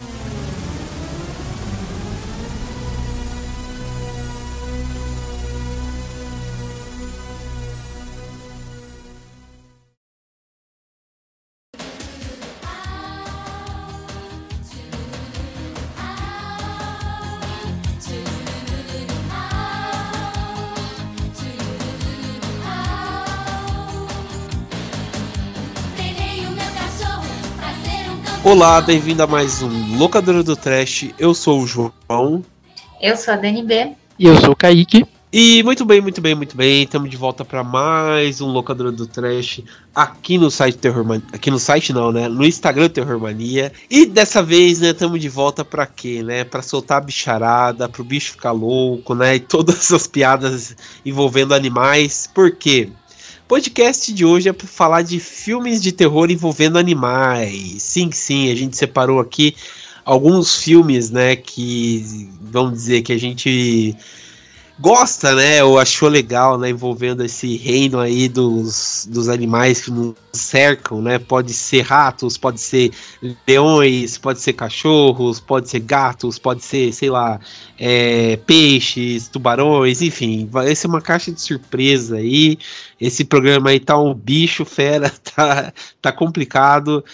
you Olá, bem-vindo a mais um Locadora do Trash. Eu sou o João. Eu sou a Dani B. E eu sou o Kaique. E muito bem, muito bem, muito bem. Estamos de volta para mais um Locadora do Trash aqui no site Terror Mania. Aqui no site não, né? No Instagram Terror Mania. E dessa vez, né, estamos de volta para quê, né? Para soltar a bicharada, pro bicho ficar louco, né? E todas essas piadas envolvendo animais. Por quê? Podcast de hoje é para falar de filmes de terror envolvendo animais. Sim, sim, a gente separou aqui alguns filmes, né, que vamos dizer que a gente gosta, né, ou achou legal, né, envolvendo esse reino aí dos, dos animais que nos cercam, né, pode ser ratos, pode ser leões, pode ser cachorros, pode ser gatos, pode ser, sei lá, é, peixes, tubarões, enfim, vai ser uma caixa de surpresa aí, esse programa aí tá um bicho fera, tá, tá complicado,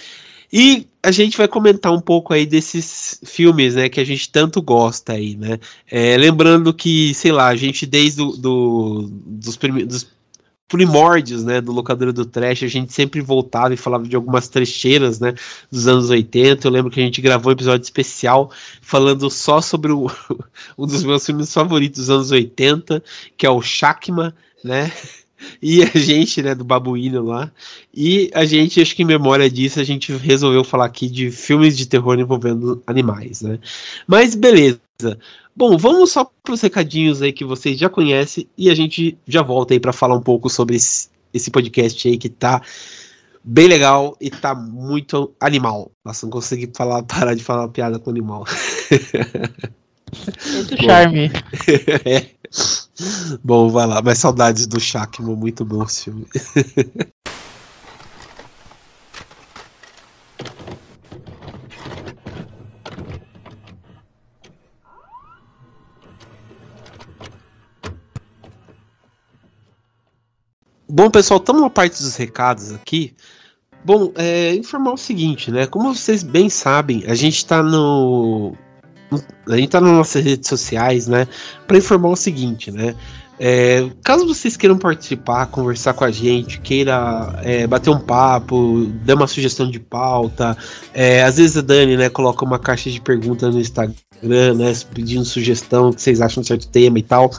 e a gente vai comentar um pouco aí desses filmes, né, que a gente tanto gosta aí, né? É, lembrando que, sei lá, a gente desde do, do dos, primórdios, né, do locadora do trash, a gente sempre voltava e falava de algumas trecheiras, né, dos anos 80. Eu lembro que a gente gravou um episódio especial falando só sobre o, um dos meus filmes favoritos dos anos 80, que é o Shakma, né? E a gente, né, do babuíno lá. E a gente, acho que em memória disso, a gente resolveu falar aqui de filmes de terror envolvendo animais, né? Mas beleza. Bom, vamos só para os recadinhos aí que vocês já conhecem e a gente já volta aí para falar um pouco sobre esse, podcast aí que tá bem legal e tá muito animal. Nossa, não consegui falar, parar de falar piada com animal. Muito charme. é. Bom, vai lá. Mas saudades do Shakman, muito bom esse filme. Bom, pessoal, estamos na parte dos recados aqui. Bom, é, informar o seguinte, né? Como vocês bem sabem, a gente está no a gente tá nas nossas redes sociais, né, para informar o seguinte, né, é, caso vocês queiram participar, conversar com a gente, queira é, bater um papo, dar uma sugestão de pauta, é, às vezes a Dani, né, coloca uma caixa de perguntas no Instagram, né, pedindo sugestão que vocês acham de certo tema e tal,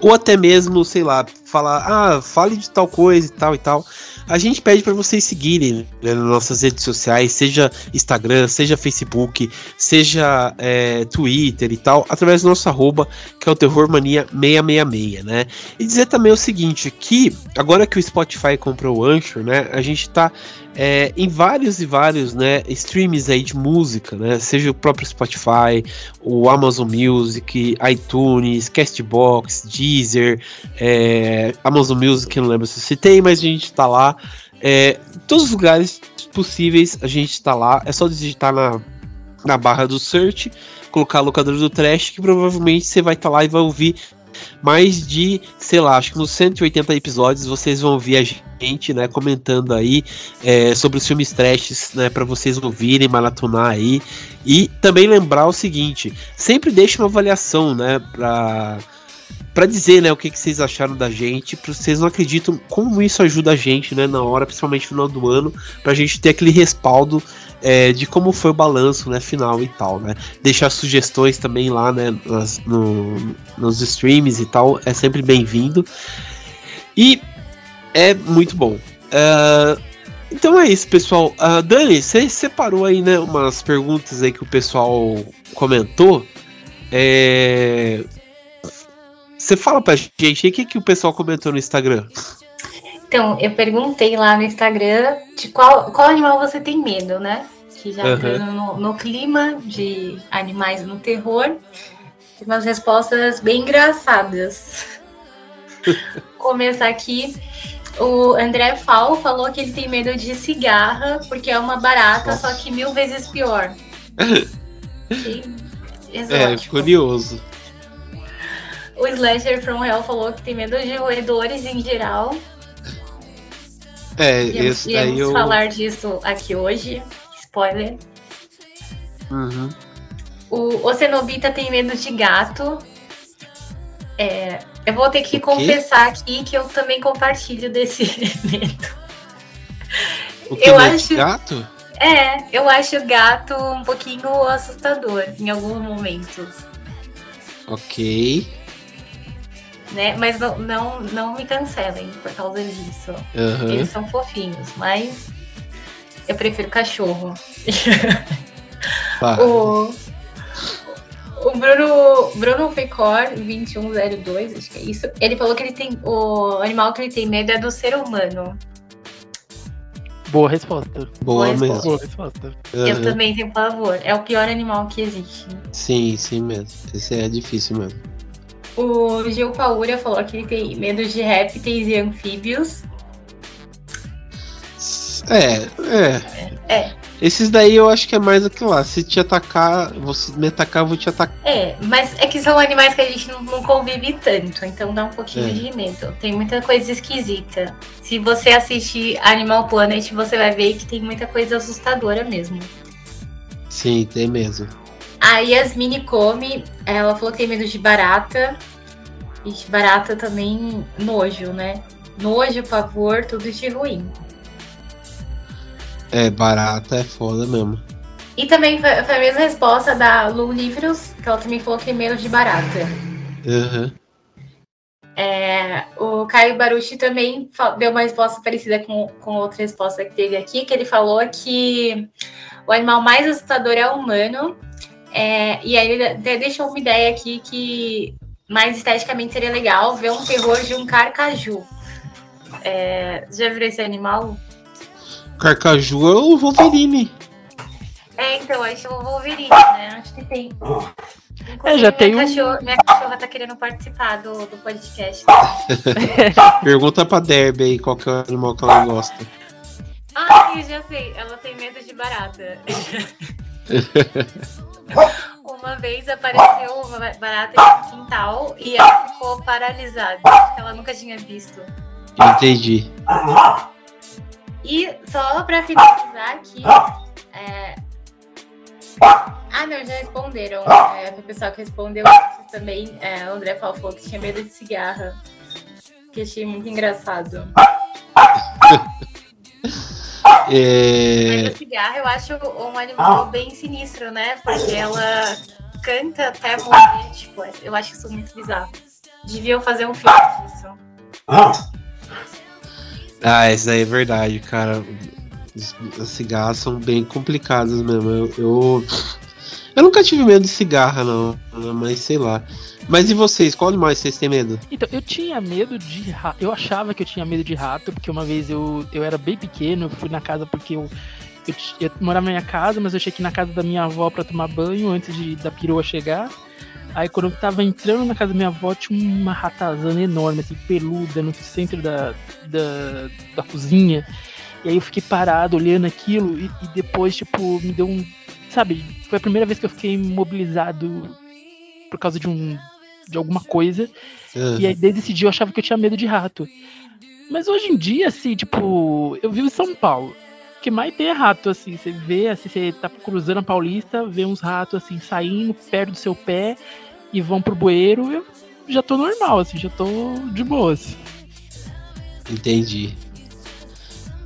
ou até mesmo, sei lá, falar, ah, fale de tal coisa e tal e tal a gente pede para vocês seguirem né, nas nossas redes sociais, seja Instagram, seja Facebook, seja é, Twitter e tal, através do nosso arroba, que é o Terrormania666, né? E dizer também o seguinte, que agora que o Spotify comprou o Anchor, né, a gente tá é, em vários e vários né, streams aí de música, né, seja o próprio Spotify, o Amazon Music, iTunes, Castbox, Deezer, é, Amazon Music, não lembro se você tem, mas a gente está lá. É, todos os lugares possíveis a gente está lá. É só digitar na, na barra do search, colocar a locadora do trash, que provavelmente você vai estar tá lá e vai ouvir mais de, sei lá, acho que nos 180 episódios vocês vão ouvir a gente, né, comentando aí é, sobre os filmes trashes, né, para vocês ouvirem, maratonar aí. E também lembrar o seguinte, sempre deixe uma avaliação, né, pra para dizer, né, o que, que vocês acharam da gente, para vocês não acreditam como isso ajuda a gente, né, na hora, principalmente no final do ano, pra gente ter aquele respaldo é, de como foi o balanço, né, final e tal, né. Deixar sugestões também lá, né, nas, no, nos streams e tal, é sempre bem-vindo. E é muito bom. Uh, então é isso, pessoal. Uh, Dani, você separou aí, né, umas perguntas aí que o pessoal comentou. É, você fala pra gente o que, que o pessoal comentou no Instagram? Então, eu perguntei lá no Instagram de qual, qual animal você tem medo, né? Que já uhum. no, no, clima de animais no terror. Tem umas respostas bem engraçadas. Começar aqui. O André Fal falou que ele tem medo de cigarra, porque é uma barata, Nossa. só que mil vezes pior. É, curioso. O Slasher from Hell falou que tem medo de roedores em geral. É, esse daí eu... falar disso aqui hoje. Spoiler. Uhum. O, o Cenobita tem medo de gato. É, eu vou ter que confessar aqui que eu também compartilho desse medo. O que eu acho gato? É, eu acho gato um pouquinho assustador em alguns momentos. Ok. Né? Mas não, não, não me cancelem por causa disso. Uhum. Eles são fofinhos, mas eu prefiro cachorro. o, o Bruno, Bruno Fecor, 2102, acho que é isso. Ele falou que ele tem. O animal que ele tem medo é do ser humano. Boa resposta. Boa, Boa mesmo. Boa resposta. Uhum. Eu também tenho pavor. É o pior animal que existe. Sim, sim mesmo. Esse é difícil mesmo. O Gil Paura falou que ele tem medo de répteis e anfíbios. É, é. É. Esses daí eu acho que é mais aquilo lá. Se te atacar, você me atacar, eu vou te atacar. É, mas é que são animais que a gente não, não convive tanto, então dá um pouquinho é. de medo. Tem muita coisa esquisita. Se você assistir Animal Planet, você vai ver que tem muita coisa assustadora mesmo. Sim, tem mesmo. A Yasmini come, ela falou que tem medo de barata. E de barata também nojo, né? Nojo, pavor, tudo de ruim. É, barata é foda mesmo. E também foi, a mesma resposta da Lu Livros, que ela também falou que tem medo de barata. Uhum. É, o Caio Baruchi também deu uma resposta parecida com, com outra resposta que teve aqui, que ele falou que o animal mais assustador é o humano. É, e aí ele até deixou uma ideia aqui que mais esteticamente seria legal ver um terror de um carcaju. É, já viu esse animal? Carcaju é o Wolverine. É, então, acho o Wolverine, né? Acho que tem. é, já tem minha, um... cachorra, minha cachorra tá querendo participar do, do podcast. Pergunta pra Derby aí qual que é o animal que ela gosta. Ah, eu já sei. Ela tem medo de barata. uma vez apareceu uma barata no quintal e ela ficou paralisada. Ela nunca tinha visto. Entendi. E só para finalizar aqui. É... Ah, não, já responderam. É, o pessoal que respondeu também. É, o André falou que tinha medo de cigarra. Que achei muito engraçado. É... Mas a cigarra eu acho um animal bem sinistro, né? Porque ela canta até morrer. Tipo, eu acho isso muito bizarro. Deviam fazer um filme disso. Ah, isso aí é verdade, cara. As cigarras são bem complicadas mesmo. Eu, eu, eu, nunca tive medo de cigarra, não. Mas sei lá. Mas e vocês? Qual animais vocês têm medo? Então, eu tinha medo de rato. Eu achava que eu tinha medo de rato, porque uma vez eu, eu era bem pequeno, eu fui na casa porque eu, eu, eu morava na minha casa, mas eu cheguei na casa da minha avó para tomar banho antes de, da perua chegar. Aí quando eu tava entrando na casa da minha avó, tinha uma ratazana enorme, assim, peluda, no centro da, da, da cozinha. E aí eu fiquei parado olhando aquilo e, e, depois, tipo, me deu um. Sabe, foi a primeira vez que eu fiquei imobilizado por causa de um. De alguma coisa. Uhum. E aí desde esse dia eu achava que eu tinha medo de rato. Mas hoje em dia, assim, tipo, eu vivo em São Paulo. O que mais tem é rato, assim. Você vê, assim, você tá cruzando a Paulista, vê uns ratos, assim, saindo perto do seu pé e vão pro bueiro, eu já tô normal, assim, já tô de boa. Assim. Entendi.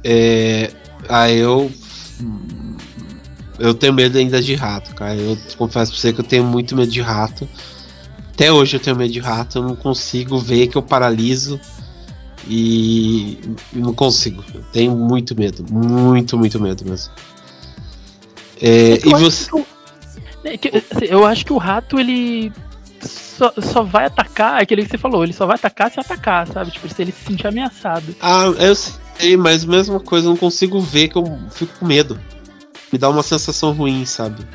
É, ah, eu. Eu tenho medo ainda de rato, cara. Eu confesso pra você que eu tenho muito medo de rato. Até hoje eu tenho medo de rato, eu não consigo ver que eu paraliso. E não consigo. Eu tenho muito medo. Muito, muito medo mesmo. É, é e você. Que, é assim, eu acho que o rato, ele só, só vai atacar, aquele que você falou, ele só vai atacar se atacar, sabe? Tipo, se ele se sentir ameaçado. Ah, eu sei, mas mesma coisa, eu não consigo ver que eu fico com medo. Me dá uma sensação ruim, sabe?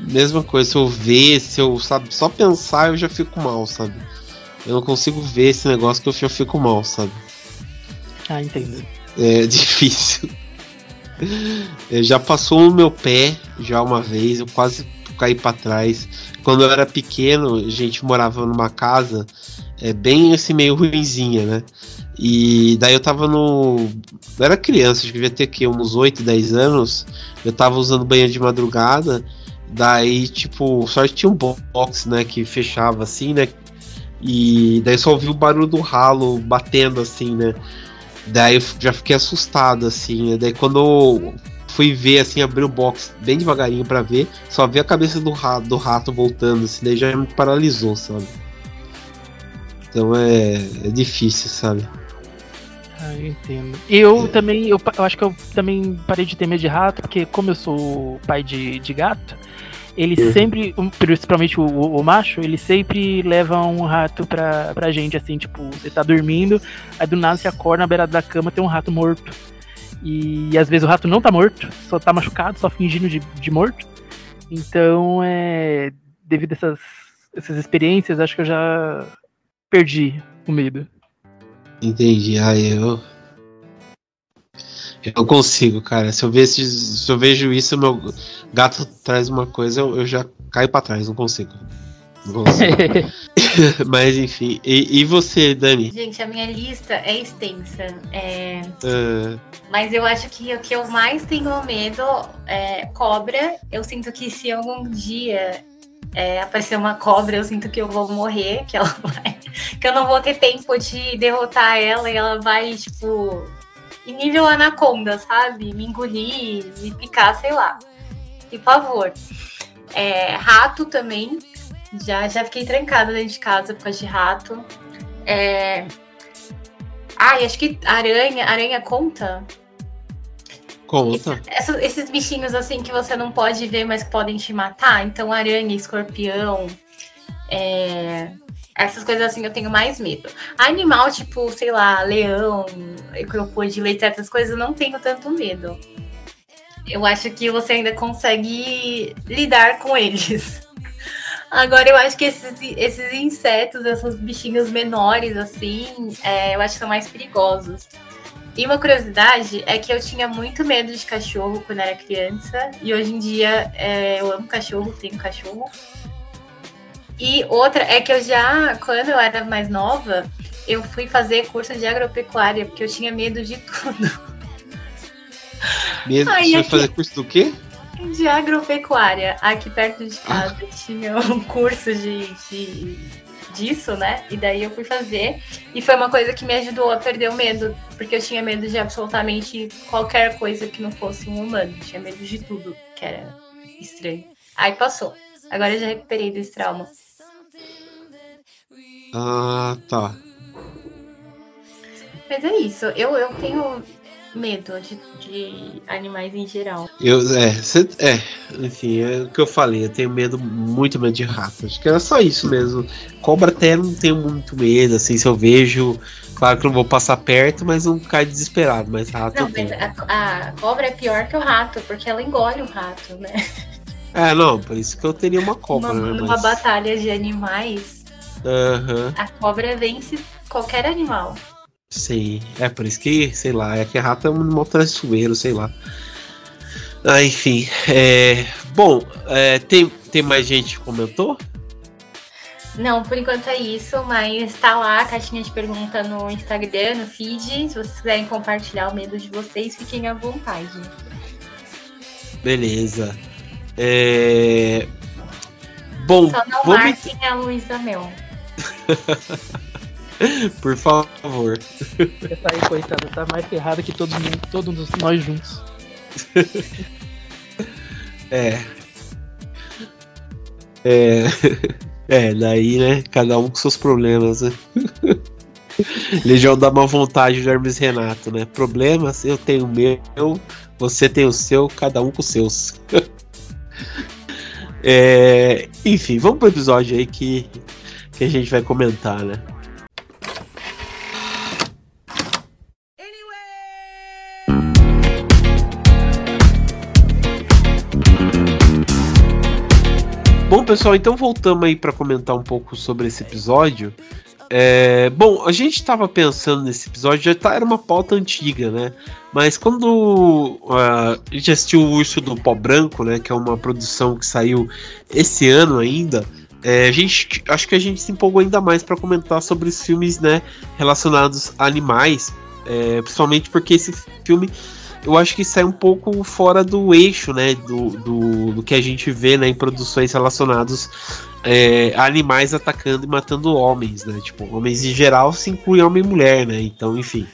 Mesma coisa, se eu ver, se eu, sabe, só pensar eu já fico mal, sabe? Eu não consigo ver esse negócio que eu já fico mal, sabe? Ah, entendo. É difícil. É, já passou no meu pé já uma vez, eu quase caí para trás. Quando eu era pequeno, a gente morava numa casa é, bem assim, meio ruinzinha, né? E daí eu tava no. Eu era criança, acho que devia ter aqui uns 8, 10 anos. Eu tava usando banho de madrugada. Daí, tipo, só tinha um box, né? Que fechava assim, né? E daí só ouvi o barulho do ralo batendo assim, né? Daí eu já fiquei assustado, assim. Né? Daí quando eu fui ver, assim, abri o box bem devagarinho para ver, só vi a cabeça do rato, do rato voltando, assim, daí já me paralisou, sabe? Então é, é difícil, sabe? Eu entendo. Eu também, eu, eu, acho que eu também parei de ter medo de rato, porque como eu sou pai de, de gato, ele uhum. sempre, principalmente o, o, macho, ele sempre leva um rato pra, pra gente, assim, tipo, você tá dormindo, aí do nada você acorda na beirada da cama tem um rato morto. E às vezes o rato não tá morto, só tá machucado, só fingindo de, de morto. Então, é, devido a essas, essas experiências, acho que eu já perdi o medo. Entendi. Aí eu. Eu consigo, cara. Se eu, ver, se, se eu vejo isso, meu gato traz uma coisa, eu, eu já caio para trás, não consigo. Não consigo. Mas enfim. E, e, você, Dani? Gente, a minha lista é extensa. É... Uh... Mas eu acho que o que eu mais tenho medo é cobra. Eu sinto que se algum dia é, aparecer uma cobra, eu sinto que eu vou morrer, que ela vai. Que eu não vou ter tempo de derrotar ela e ela vai, tipo, em nível anaconda, sabe? Me engolir, me picar, sei lá. Por favor. É, rato também. Já, já fiquei trancada dentro de casa por causa de rato. É... Ai, acho que aranha. Aranha conta? Conta. Esse, esses bichinhos assim que você não pode ver, mas podem te matar. Então, aranha, escorpião. É... Essas coisas assim eu tenho mais medo. Animal, tipo, sei lá, leão, crocodilo, etc. Essas coisas eu não tenho tanto medo. Eu acho que você ainda consegue lidar com eles. Agora, eu acho que esses, esses insetos, esses bichinhos menores, assim, é, eu acho que são mais perigosos. E uma curiosidade é que eu tinha muito medo de cachorro quando era criança. E hoje em dia é, eu amo cachorro, tenho cachorro. E outra é que eu já, quando eu era mais nova, eu fui fazer curso de agropecuária, porque eu tinha medo de tudo. Medo? Aí, Você aqui... fazer curso do quê? De agropecuária. Aqui perto de casa ah. tinha um curso de, de, disso, né? E daí eu fui fazer. E foi uma coisa que me ajudou a perder o medo, porque eu tinha medo de absolutamente qualquer coisa que não fosse um humano. Eu tinha medo de tudo que era estranho. Aí passou. Agora eu já recuperei desse trauma. Ah, tá. Mas é isso. Eu, eu tenho medo de, de animais em geral. Eu, é, cê, é, enfim, é o que eu falei, eu tenho medo, muito medo de rato. Acho que era só isso mesmo. Cobra até não tenho muito medo, assim, se eu vejo. Claro que não vou passar perto, mas não cai desesperado, mas rato. Não, mas a, a, cobra é pior que o rato, porque ela engole o rato, né? É, não, por isso que eu teria uma cobra, uma, né? Numa mas... batalha de animais, uhum. a cobra vence qualquer animal. Sim, é por isso que, sei lá, é que a rata é um animal traiçoeiro, sei lá. Ah, enfim, é, bom, é, tem, tem mais gente que comentou? Não, por enquanto é isso, mas tá lá a caixinha de pergunta no Instagram, no feed. Se vocês quiserem compartilhar o medo de vocês, fiquem à vontade. Beleza. É... Bom, Só não vamos... marquem a Luísa Mel. Por favor. Essa aí, coitada, tá mais ferrada que todo mundo, todos nós juntos. é. É. É, daí, né? Cada um com seus problemas, né? Legião da má vontade do Hermes Renato, né? Problemas, eu tenho o meu, você tem o seu, cada um com os seus. é, enfim, vamos pro episódio aí que, que a gente vai comentar, né? Bom, pessoal, então voltamos aí para comentar um pouco sobre esse episódio. É, bom, a gente estava pensando nesse episódio, já tá, era uma pauta antiga, né? Mas quando uh, a gente assistiu o Urso do Pó Branco, né? Que é uma produção que saiu esse ano ainda. É, a gente, acho que a gente se empolgou ainda mais para comentar sobre os filmes né, relacionados a animais, é, principalmente porque esse filme eu acho que sai um pouco fora do eixo né, do, do, do que a gente vê né, em produções relacionadas é, a animais atacando e matando homens, né? Tipo, homens em geral se inclui homem e mulher, né? Então, enfim.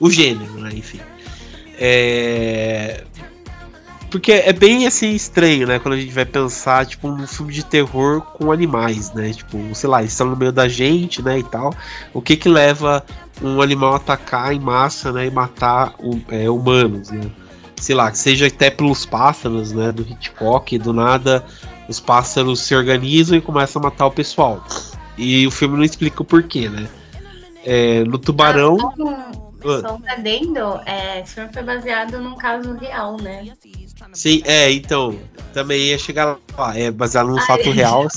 O gênero, né? Enfim. É... Porque é bem assim estranho, né? Quando a gente vai pensar, tipo, um filme de terror com animais, né? Tipo, sei lá, eles estão no meio da gente, né? E tal. O que que leva um animal atacar em massa, né? E matar é, humanos, né? Sei lá, seja até pelos pássaros, né? Do Hitchcock, do nada os pássaros se organizam e começam a matar o pessoal. E o filme não explica o porquê, né? É, no Tubarão. Ah, só um adendo, é, esse filme foi baseado num caso real, né? Sim, é, então, também ia chegar lá, é baseado num Ai, fato real.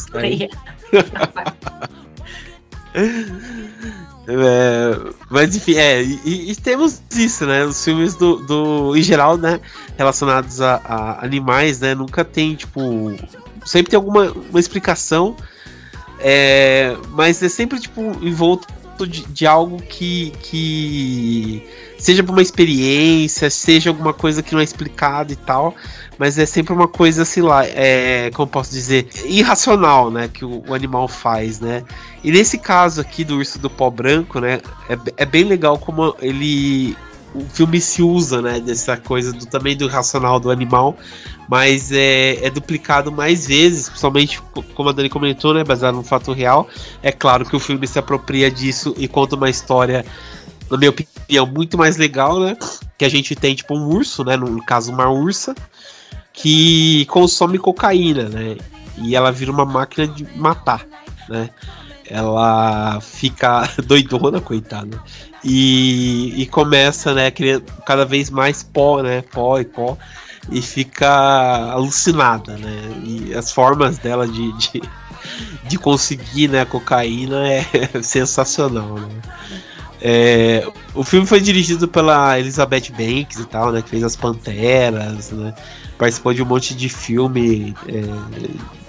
é, mas enfim, é, e, e, temos isso, né? Os filmes do, do em geral, né, relacionados a, a animais, né, nunca tem, tipo, sempre tem alguma uma explicação, é, mas é sempre, tipo, envolto de, de algo que, que seja uma experiência, seja alguma coisa que não é explicado e tal, mas é sempre uma coisa, sei lá, é, como posso dizer, irracional, né, que o, o, animal faz, né. E nesse caso aqui do urso do pó branco, né, é, é bem legal como ele o filme se usa, né, dessa coisa do também do racional do animal, mas é, é, duplicado mais vezes, principalmente como a Dani comentou, né, baseado num fato real. É claro que o filme se apropria disso e conta uma história, na minha opinião, muito mais legal, né, que a gente tem tipo um urso, né, no caso uma ursa, que consome cocaína, né, e ela vira uma máquina de matar, né ela fica doidona, coitada. E, e começa, né, criando cada vez mais pó, né, pó e pó, e fica alucinada, né, e as formas dela de, de, de conseguir, né, cocaína é sensacional, né. É, o filme foi dirigido pela Elizabeth Banks e tal, né, que fez as Panteras, né, participou de um monte de filme é,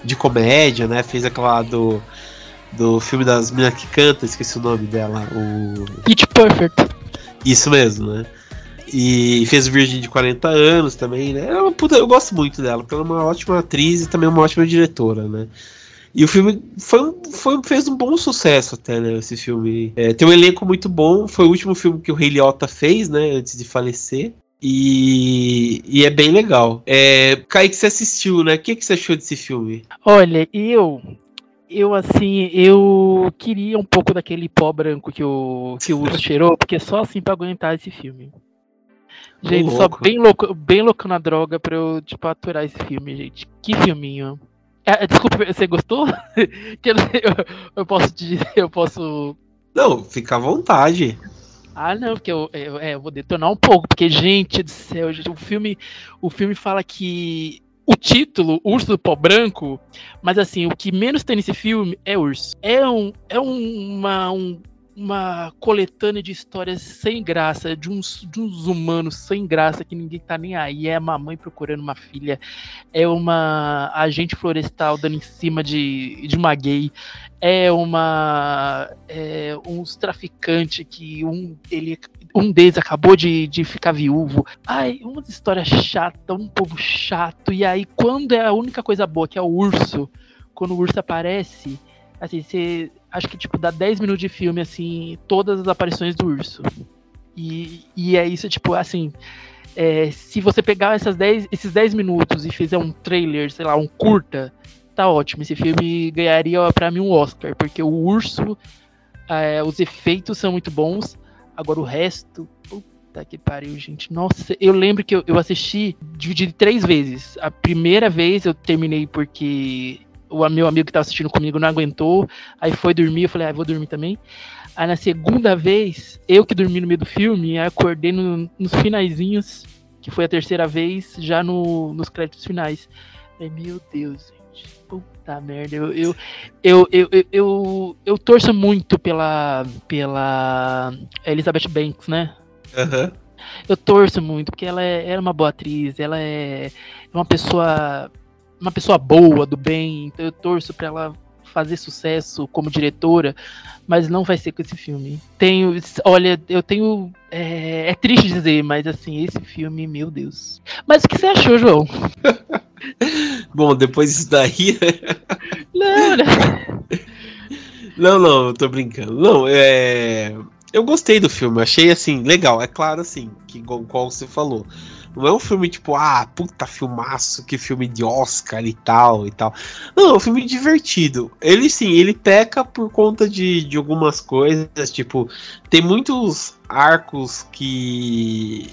de comédia, né, fez aquela do do filme das meninas que canta, esqueci o nome dela, o. Pitch Perfect. Isso mesmo, né? E fez Virgem de 40 anos também, né? É puta, eu gosto muito dela, porque ela é uma ótima atriz e também uma ótima diretora, né? E o filme foi, foi, fez um bom sucesso até, né? Esse filme. É, tem um elenco muito bom. Foi o último filme que o Rei Liotta fez, né? Antes de falecer. E, e é bem legal. É, Kaique, você assistiu, né? O que, que você achou desse filme? Olha, eu eu assim, eu queria um pouco daquele pó branco que o que o cheirou, porque só assim para aguentar esse filme. Gente, só bem louco, bem louco na droga pra eu, tipo, aturar esse filme, gente. Que filminho. É, desculpa, você gostou? eu, eu, posso dizer, eu posso. Não, fica à vontade. Ah, não, porque eu, eu, é, eu vou detonar um pouco, porque, gente do céu, gente, o filme, o filme fala que o título, Urso do Pó Branco, mas assim, o que menos tem nesse filme é urso. É, um, é uma, um, uma coletânea de histórias sem graça, de uns, de uns humanos sem graça que ninguém tá nem aí. É uma mãe procurando uma filha, é uma agente florestal dando em cima de, de uma gay, é uma. É, uns traficantes que um, ele um deles acabou de, de ficar viúvo. Ai, uma história chata, um povo chato. E aí, quando é a única coisa boa, que é o urso, quando o urso aparece, assim, você. Acho que, tipo, dá 10 minutos de filme, assim, todas as aparições do urso. E, e é isso, tipo, assim. É, se você pegar essas 10, esses 10 minutos e fizer um trailer, sei lá, um curta, tá ótimo. Esse filme ganharia para mim um Oscar, porque o urso, é, os efeitos são muito bons, Agora o resto, puta que pariu, gente. Nossa, eu lembro que eu, eu assisti dividido três vezes. A primeira vez eu terminei porque o meu amigo que tava assistindo comigo não aguentou, aí foi dormir, eu falei, ah, vou dormir também. Aí na segunda vez, eu que dormi no meio do filme, acordei no, nos finaizinhos, que foi a terceira vez, já no, nos créditos finais. Aí, meu Deus, gente. Puta merda, eu eu, eu, eu, eu, eu, torço muito pela, pela Elizabeth Banks, né? Aham. Eu torço muito, porque ela é, ela é uma boa atriz, ela é uma pessoa uma pessoa boa, do bem, então eu torço pra ela fazer sucesso como diretora, mas não vai ser com esse filme. Tenho, olha, eu tenho, é, é triste dizer, mas assim, esse filme, meu Deus. Mas o que você achou, João? Bom, depois disso daí. Não, né? Não, não, eu tô brincando. Não, é. Eu gostei do filme, achei assim, legal. É claro, assim, que igual, igual você falou. Não é um filme tipo, ah, puta filmaço, que filme de Oscar e tal e tal. Não, é um filme divertido. Ele sim, ele peca por conta de, de algumas coisas, tipo, tem muitos arcos que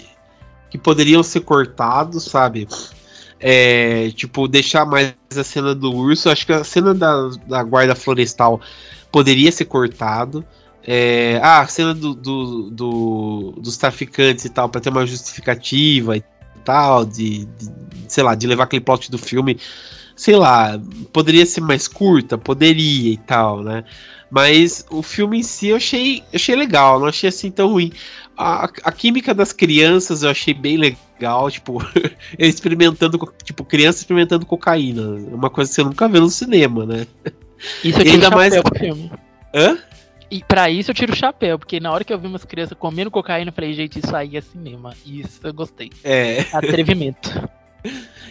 que poderiam ser cortados, sabe? É, tipo, deixar mais a cena do urso. Acho que a cena da, da guarda florestal poderia ser cortado. É, ah, a cena do, do, do, dos traficantes e tal, para ter uma justificativa e tal, de, de, sei lá, de levar aquele plot do filme, sei lá, poderia ser mais curta, poderia e tal, né? Mas o filme em si eu achei, achei legal, não achei assim tão ruim. A, a química das crianças eu achei bem legal, tipo, experimentando, tipo, criança experimentando cocaína, uma coisa que você nunca vê no cinema, né? Isso aqui ainda mais pro filme. Hã? E pra isso eu tiro o chapéu, porque na hora que eu vi umas crianças comendo cocaína, eu falei, gente, isso aí é cinema. Isso eu gostei. É. Atrevimento.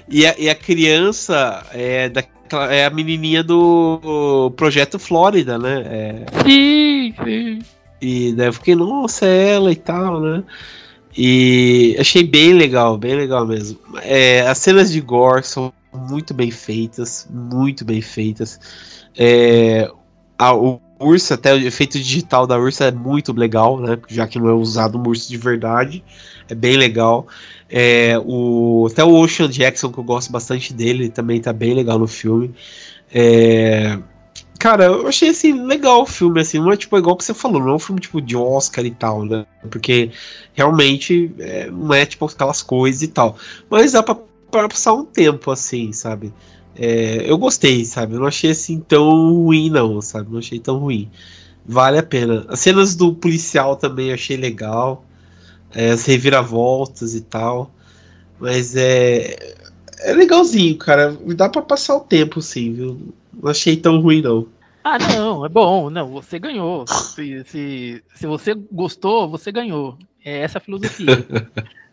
e, a, e a criança é, daquela, é a menininha do Projeto Flórida, né? É, Sim, sim. e daí eu fiquei, nossa, é ela e tal, né? E achei bem legal, bem legal mesmo. É, as cenas de gore são muito bem feitas, muito bem feitas. É, a- o urso, até o efeito digital da ursa é muito legal, né? Já que não é usado um urso de verdade. É bem legal. É, o, até o Ocean Jackson, que eu gosto bastante dele, também tá bem legal no filme. É, cara, eu achei assim, legal o filme, assim, não é tipo igual que você falou, não é um filme tipo de Oscar e tal, né? Porque realmente é, não é tipo aquelas coisas e tal. Mas dá pra, pra passar um tempo, assim, sabe? É, eu gostei, sabe? Eu não achei assim tão ruim, não, sabe? Não achei tão ruim. Vale a pena. As cenas do policial também achei legal. É, as reviravoltas e tal. Mas é. É legalzinho, cara. Dá pra passar o tempo, sim, viu? Não achei tão ruim, não. Ah, não, é bom. Não, você ganhou. Se, se, se você gostou, você ganhou. É essa a filosofia.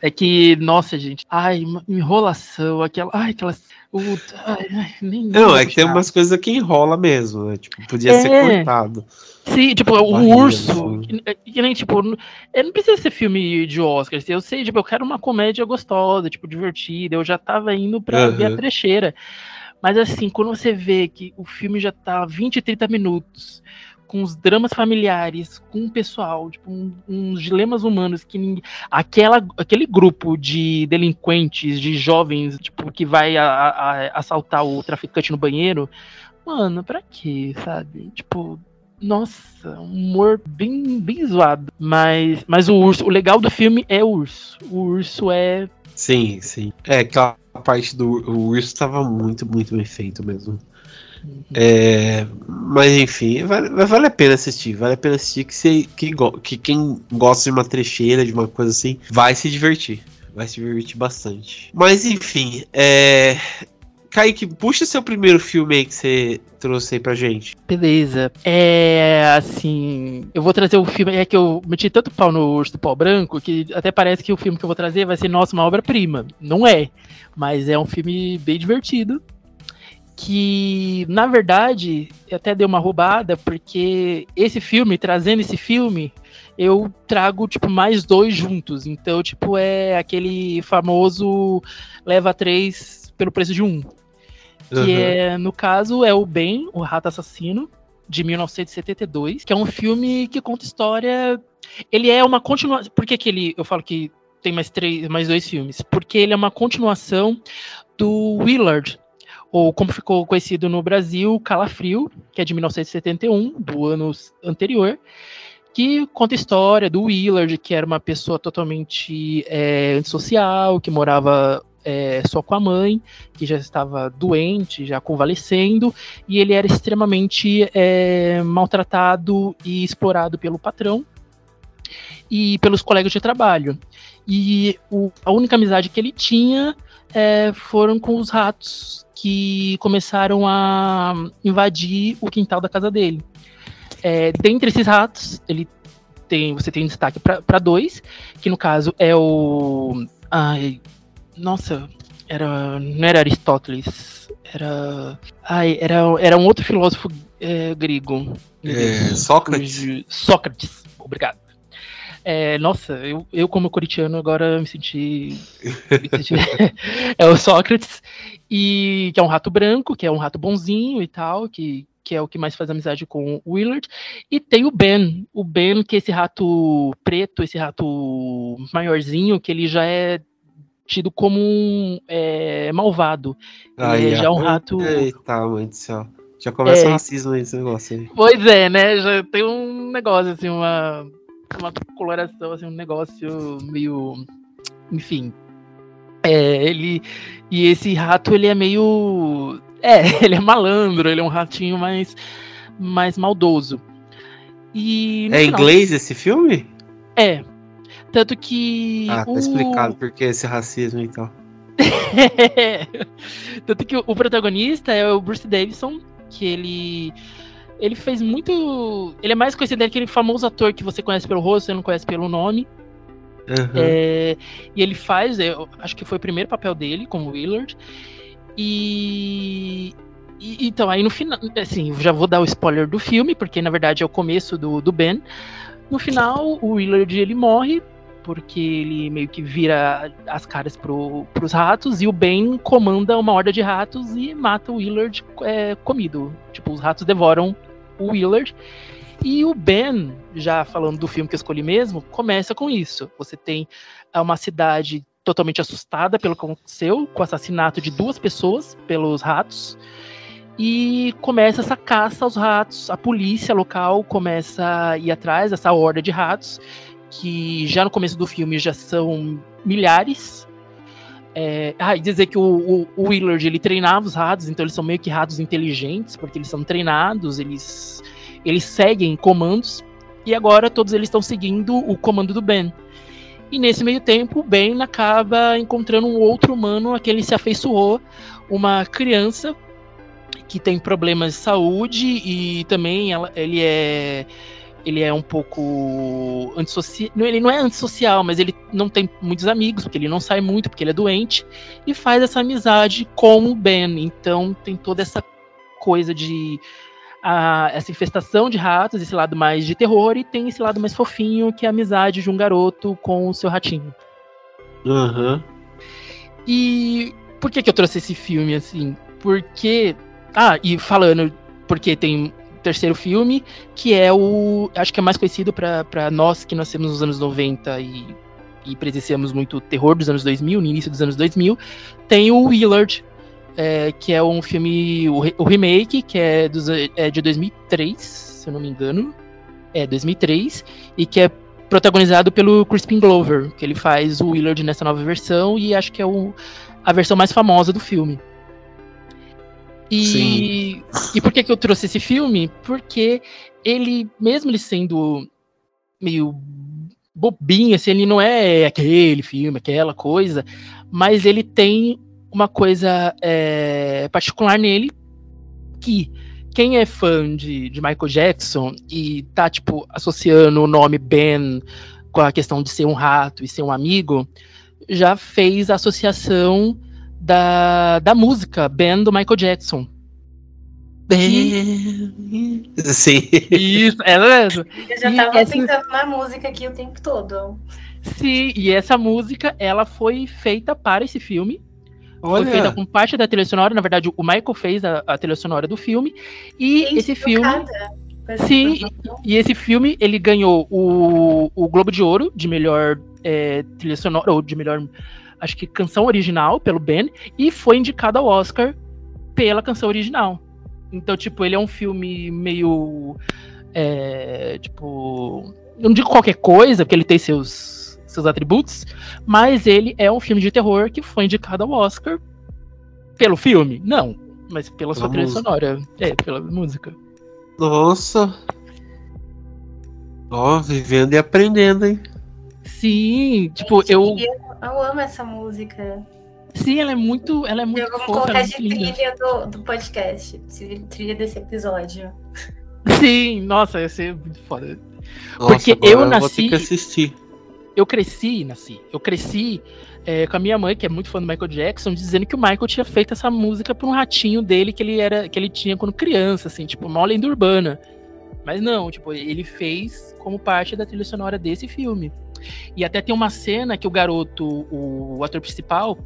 É que, nossa, gente, ai, enrolação, aquela, ai, aquelas, puta, ai, ai, nem Não, é que tem umas coisas que enrola mesmo, né? Tipo, podia É. ser cortado. Sim, tipo, o urso, assim. que, que nem, tipo, n- é, não precisa ser filme de Oscar, eu sei, tipo, eu quero uma comédia gostosa, tipo, divertida, eu já tava indo pra ver a trecheira, mas assim, quando você vê que o filme já tá 20, 30 minutos, com os dramas familiares, com o pessoal, tipo, um- uns dilemas humanos que ninguém, aquela, aquele grupo de delinquentes, de jovens, tipo, que vai a- a- assaltar o traficante no banheiro, mano, pra quê, sabe? Tipo, nossa, um humor bem, bem zoado. Mas, mas o urso, o legal do filme é o urso. O urso é. Sim, sim. É, aquela parte do o urso tava muito, muito bem feito mesmo. É, mas enfim, vale, vale a pena assistir. Vale a pena assistir que, você, que, que quem gosta de uma trecheira, de uma coisa assim, vai se divertir. Vai se divertir bastante. Mas enfim, é. Kaique, puxa seu primeiro filme aí que você trouxe aí pra gente. Beleza. É assim. Eu vou trazer o filme. É que eu meti tanto pau no urso do pau branco que até parece que o filme que eu vou trazer vai ser, nossa, uma obra-prima. Não é. Mas é um filme bem divertido. Que, na verdade, eu até dei uma roubada, porque esse filme, trazendo esse filme, eu trago, tipo, mais dois juntos. Então, tipo, é aquele famoso leva três pelo preço de um. Que Uhum. é, no caso, é o Ben, o Rato Assassino, de 1972, que é um filme que conta história. Ele é uma continuação. Por que, que ele. Eu falo que tem mais três, mais dois filmes? Porque ele é uma continuação do Willard, ou como ficou conhecido no Brasil, Calafrio, que é de 1971, do ano anterior, que conta a história do Willard, que era uma pessoa totalmente é, antissocial, que morava é, só com a mãe, que já estava doente, já convalescendo, e ele era extremamente é, maltratado e explorado pelo patrão e pelos colegas de trabalho. E o, a única amizade que ele tinha é, foram com os ratos que começaram a invadir o quintal da casa dele. É, dentre esses ratos, ele tem, você tem destaque para dois, que no caso é o. Ai, nossa, era, não era Aristóteles, era. Ai, era, era um outro filósofo é, grego. É, Sócrates. Sócrates, obrigado. É, nossa, eu, eu como coritiano agora me senti. Me senti é o Sócrates, e que é um rato branco, que é um rato bonzinho e tal, que, que é o que mais faz amizade com o Willard. E tem o Ben, o Ben, que é esse rato preto, esse rato maiorzinho, que ele já é tido como um é, malvado. Ah, ele é, já é um rato. Eita, mãe do céu. Já começa É. o racismo aí, esse negócio aí. Pois é, né? Já tem um negócio, assim, uma, uma coloração, assim, um negócio meio. Enfim. É, ele. E esse rato, ele é meio. É, ele é malandro, ele é um ratinho mais, mais maldoso. E. É final- inglês esse filme? É. Tanto que. Ah, tá o- explicado porque esse racismo e tal. Tanto que o protagonista é o Bruce Davison, que ele. Ele fez muito. Ele é mais conhecido daquele famoso ator que você conhece pelo rosto, você não conhece pelo nome. Aham. É, e ele faz, eu acho que foi o primeiro papel dele como Willard. E, e- então aí no final, assim, já vou dar o spoiler do filme, porque na verdade é o começo do, do Ben. No final, o Willard ele morre porque ele meio que vira as caras pro, pros ratos e o Ben comanda uma horda de ratos e mata o Willard é, comido. Tipo, os ratos devoram Willard. E o Ben, já falando do filme que eu escolhi mesmo, começa com isso. Você tem é, uma cidade totalmente assustada pelo que aconteceu, com o assassinato de duas pessoas pelos ratos. E começa essa caça aos ratos. A polícia local começa a ir atrás dessa horda de ratos, que já no começo do filme já são milhares. É, ah, e dizer que o, o, o Willard ele treinava os ratos, então eles são meio que ratos inteligentes, porque eles são treinados, eles eles seguem comandos e agora todos eles estão seguindo o comando do Ben. E nesse meio tempo, o Ben acaba encontrando um outro humano a quem ele se afeiçoou, uma criança que tem problemas de saúde e também ela, ele é ele é um pouco antissocial, ele não é antissocial, mas ele não tem muitos amigos, porque ele não sai muito, porque ele é doente, e faz essa amizade com o Ben. Então tem toda essa coisa de a- essa infestação de ratos, esse lado mais de terror, e tem esse lado mais fofinho, que é a amizade de um garoto com o seu ratinho. Aham. E por que, que eu trouxe esse filme assim? Porque. Ah, e falando, porque tem terceiro filme, que é o. Acho que é mais conhecido para nós que nascemos nos anos 90 e, e presenciamos muito o terror dos anos 2000, no início dos anos 2000. Tem o Willard, é, que é um filme. O, re- o remake, que é, dos, é de 2003, se eu não me engano. É, 2003. E que é protagonizado pelo Crispin Glover, que ele faz o Willard nessa nova versão e acho que é o, a versão mais famosa do filme. E, e por que, que eu trouxe esse filme? Porque ele, mesmo ele sendo meio bobinho, assim, ele não é aquele filme, aquela coisa, mas ele tem uma coisa é, particular nele que quem é fã de, de Michael Jackson e tá, tipo, associando o nome Ben com a questão de ser um rato e ser um amigo, já fez a associação da, da música Ben do Michael Jackson. Sim. Isso, é mesmo. Eu já E tava essa- pensando na música aqui o tempo todo. Sim, e essa música, ela foi feita para esse filme. Foi feita Olha, com parte da trilha sonora. Na verdade, o Michael fez a, a trilha sonora do filme. E Gente, esse filme. Sim, informação. E esse filme, ele ganhou o, o Globo de Ouro de melhor é, trilha sonora, ou de melhor, acho que canção original, pelo Ben, e foi indicado ao Oscar pela canção original. Então, tipo, ele é um filme meio. é, tipo. Não digo qualquer coisa, porque ele tem seus, seus atributos, mas ele é um filme de terror que foi indicado ao Oscar pelo filme? Não, mas pela, pela sua trilha sonora. É, pela música. Nossa. Ó, vivendo e aprendendo, hein? Sim, tipo, eu. Eu amo essa música. Sim, ela é muito. Ela é muito. Vamos colocar de trilha do, do podcast. Trilha desse episódio. Sim, nossa, ia ser muito foda. Nossa, Porque eu nasci. Vou ter que assistir. Eu cresci, nasci. Eu cresci é, com a minha mãe, que é muito fã do Michael Jackson, dizendo que o Michael tinha feito essa música por um ratinho dele que ele era que ele tinha quando criança, assim, tipo, uma lenda urbana. Mas não, tipo, ele fez como parte da trilha sonora desse filme. E até tem uma cena que o garoto, o, o ator principal,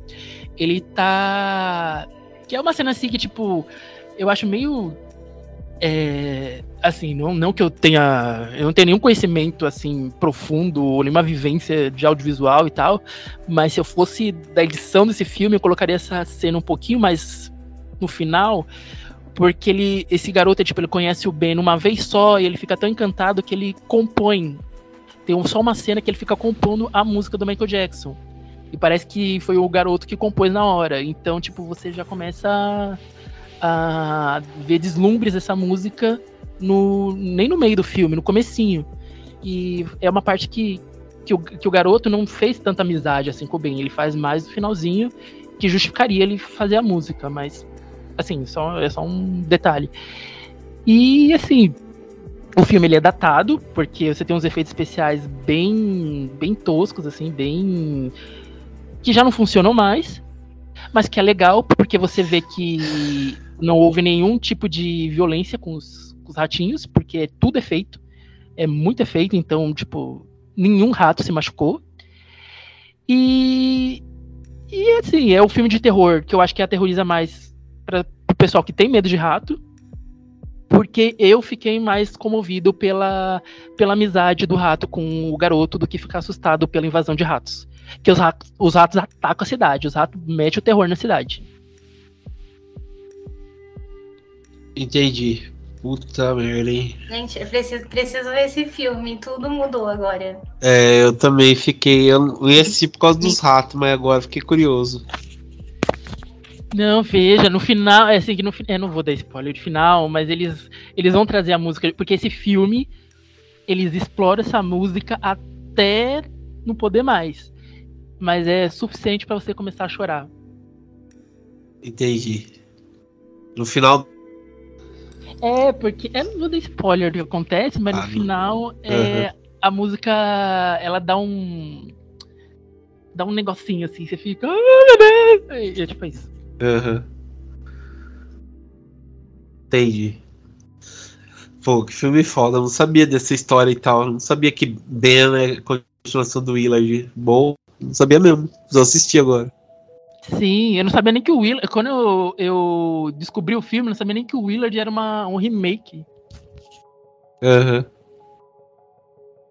ele tá. Que é uma cena assim que, tipo, eu acho meio. É, assim, não, não que eu tenha. Eu não tenho nenhum conhecimento assim profundo ou nenhuma vivência de audiovisual e tal. Mas se eu fosse da edição desse filme, eu colocaria essa cena um pouquinho mais no final. Porque ele, esse garoto, tipo, ele conhece o Ben uma vez só e ele fica tão encantado que ele compõe tem só uma cena que ele fica compondo a música do Michael Jackson. E parece que foi o garoto que compôs na hora. Então, tipo, você já começa a, a ver deslumbres dessa música no, nem no meio do filme, no comecinho. E é uma parte que, que, o, que o garoto não fez tanta amizade assim com o Ben. Ele faz mais no finalzinho, que justificaria ele fazer a música. Mas, assim, só, é só um detalhe. E, assim, o filme ele é datado, porque você tem uns efeitos especiais bem, bem toscos, assim, bem. que já não funcionam mais, mas que é legal porque você vê que não houve nenhum tipo de violência com os, com os ratinhos, porque tudo é feito, é muito efeito, então, tipo, nenhum rato se machucou. E. E assim, é o filme de terror que eu acho que aterroriza mais para o pessoal que tem medo de rato porque eu fiquei mais comovido pela, pela amizade do rato com o garoto do que ficar assustado pela invasão de ratos. Que os ratos, os ratos atacam a cidade, os ratos metem o terror na cidade. Entendi. Puta merda, hein? Gente, eu preciso, preciso ver esse filme, tudo mudou agora. É, eu também fiquei. Eu ia assistir por causa dos ratos, mas agora fiquei curioso. Não, veja, no final, é assim que no eu não vou dar spoiler de final, mas eles eles vão trazer a música, porque esse filme eles exploram essa música até não poder mais. Mas é suficiente para você começar a chorar. Entendi. No final É, porque eu não vou dar spoiler do que acontece, mas ah, no final é, uhum. a música ela dá um dá um negocinho assim, você fica, ah, meu Deus! É tipo isso. Uhum. Entendi. Pô, que filme foda. Eu não sabia dessa história e tal. Eu não sabia que Ben é continuação do Willard. Bom, não sabia mesmo. Preciso assistir agora. Sim, eu não sabia nem que o Willard. Quando eu, eu descobri o filme, eu não sabia nem que o Willard era uma, um remake. Aham. Uhum.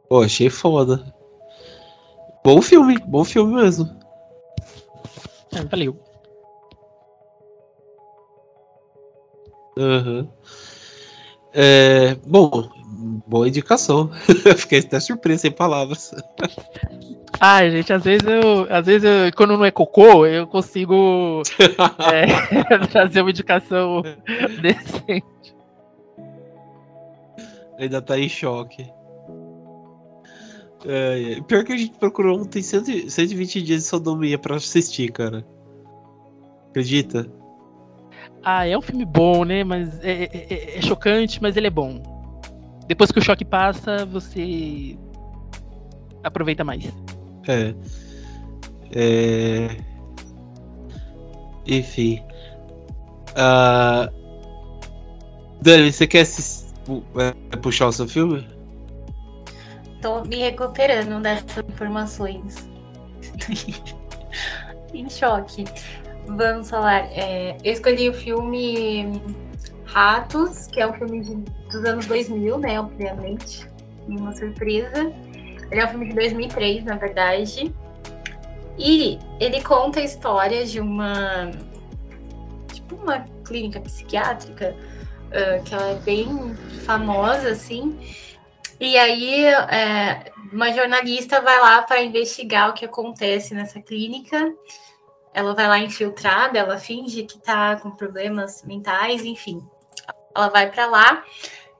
Pô, achei foda. Bom filme, bom filme mesmo. É, valeu. Uhum. É, bom, boa indicação. Fiquei até surpreso sem palavras. Ah, gente, às vezes eu. Às vezes eu, quando não é cocô, eu consigo é, trazer uma indicação decente. Ainda tá em choque. É, pior que a gente procurou ontem 120 dias de sodomia pra assistir, cara. Acredita? Ah, é um filme bom, né? Mas é, é, é, é, chocante, mas ele é bom. Depois que o choque passa, você aproveita mais. É. é... Enfim. Uh... Dani, você quer assistir, é, puxar o seu filme? Tô me recuperando dessas informações. em choque. Vamos falar. É, eu escolhi o filme Ratos, que é um filme de, dos anos 2000, né? Obviamente. Uma surpresa. Ele é um filme de 2003, na verdade. E ele conta a história de uma. Tipo, uma clínica psiquiátrica, uh, que ela é bem famosa, assim. E aí, é, uma jornalista vai lá para investigar o que acontece nessa clínica. Ela vai lá infiltrada, ela finge que está com problemas mentais, enfim. Ela vai para lá.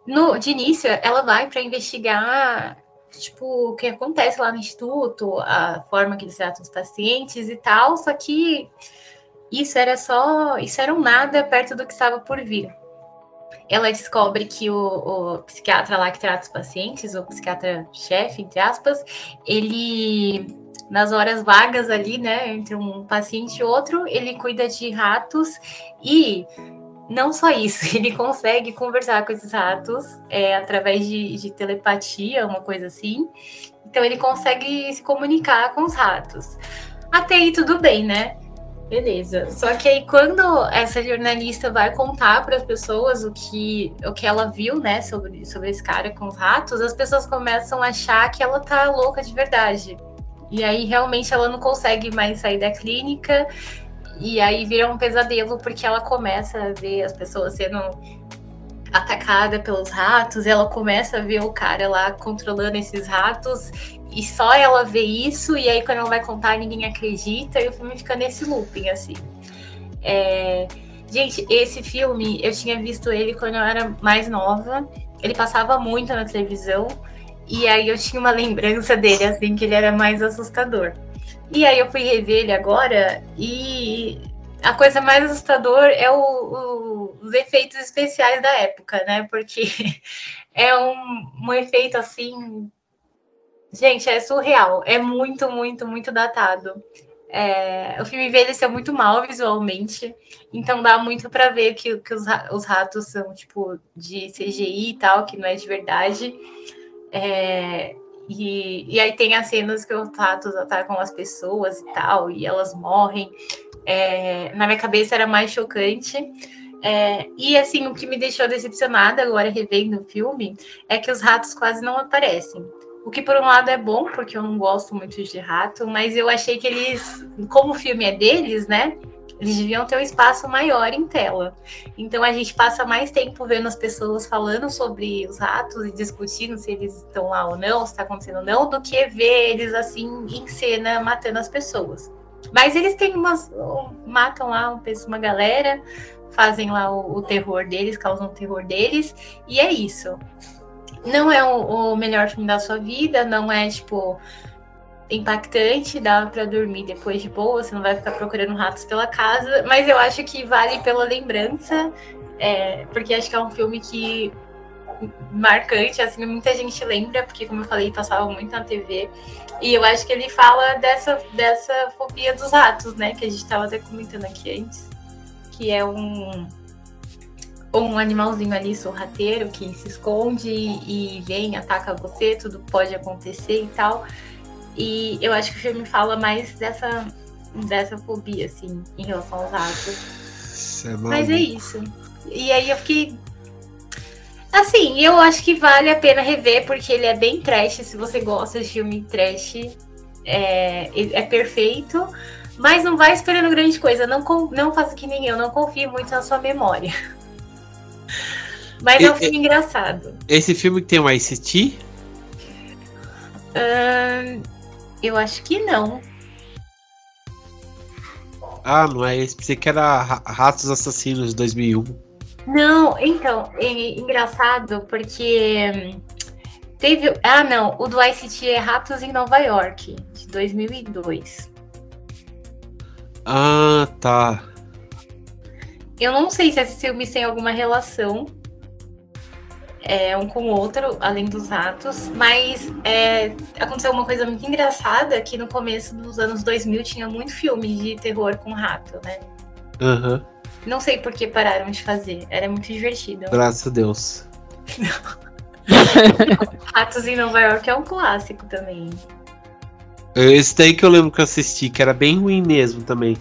No, de início, ela vai para investigar tipo, o que acontece lá no instituto, a forma que eles tratam os pacientes e tal, só que isso era só, isso era um nada perto do que estava por vir. Ela descobre que o, o psiquiatra lá que trata os pacientes, o psiquiatra-chefe, entre aspas, ele, nas horas vagas ali, né, entre um paciente e outro, ele cuida de ratos e não só isso, ele consegue conversar com esses ratos é, através de, de, telepatia, uma coisa assim. Então ele consegue se comunicar com os ratos. Até aí tudo bem, né? Beleza. Só que aí quando essa jornalista vai contar para as pessoas o que, o que ela viu, né, sobre, sobre esse cara com os ratos, as pessoas começam a achar que ela tá louca de verdade. E aí realmente ela não consegue mais sair da clínica. E aí vira um pesadelo porque ela começa a ver as pessoas sendo atacada pelos ratos, ela começa a ver o cara lá controlando esses ratos. E só ela vê isso. E aí quando ela vai contar ninguém acredita. E o filme fica nesse looping assim. É... Gente, esse filme eu tinha visto ele quando eu era mais nova. Ele passava muito na televisão e aí eu tinha uma lembrança dele assim que ele era mais assustador. E aí eu fui rever ele agora e a coisa mais assustadora é o, o, os efeitos especiais da época, né? Porque é um, um efeito assim. Gente, é surreal. É muito, muito, muito datado. É, o filme envelheceu muito mal visualmente, então dá muito para ver que, que os, os, ratos são tipo de CGI e tal, que não é de verdade. É, e, e aí tem as cenas que os ratos atacam as pessoas e tal, e elas morrem. É, na minha cabeça era mais chocante. É, e assim, o que me deixou decepcionada agora revendo o filme é que os ratos quase não aparecem. O que por um lado é bom, porque eu não gosto muito de rato, mas eu achei que eles, como o filme é deles, né? Eles deviam ter um espaço maior em tela. Então a gente passa mais tempo vendo as pessoas falando sobre os ratos e discutindo se eles estão lá ou não, se está acontecendo ou não, do que ver eles assim em cena matando as pessoas. Mas eles têm umas. matam lá uma galera, fazem lá o, o terror deles, causam o terror deles, e é isso. Não é o, o melhor filme da sua vida, não é tipo impactante, dá para dormir depois de boa, você não vai ficar procurando ratos pela casa, mas eu acho que vale pela lembrança, é, porque acho que é um filme que marcante, assim, muita gente lembra, porque como eu falei, passava muito na TV. E eu acho que ele fala dessa, dessa fobia dos ratos, né? Que a gente estava até comentando aqui antes. Que é um, um animalzinho ali sorrateiro que se esconde e vem, ataca você, tudo pode acontecer e tal. E eu acho que o filme fala mais dessa, dessa fobia, assim, em relação aos ratos. É Mas é isso. E aí eu fiquei. Assim, eu acho que vale a pena rever, porque ele é bem trash. Se você gosta de filme trash, é, é perfeito. Mas não vai esperando grande coisa. Não, não faça que nem eu, não confie muito na sua memória. Mas é um filme engraçado. Esse filme tem um ICT? Uh, eu acho que não. Ah, não é esse. Pensei que era Ratos Assassinos 2001. Não, então, é engraçado porque teve. Ah, não, o do ICT é Ratos em Nova York, de 2002. Ah, tá. Eu não sei se esse filme tem alguma relação é, um com o outro, além dos ratos. Mas é, aconteceu uma coisa muito engraçada que no começo dos anos 2000 tinha muito filme de terror com rato, né? Uhum. Não sei por que pararam de fazer. Era muito divertido. Graças a Deus. Ratos em Nova York é um clássico também. Esse daí que eu lembro que eu assisti, que era bem ruim mesmo também.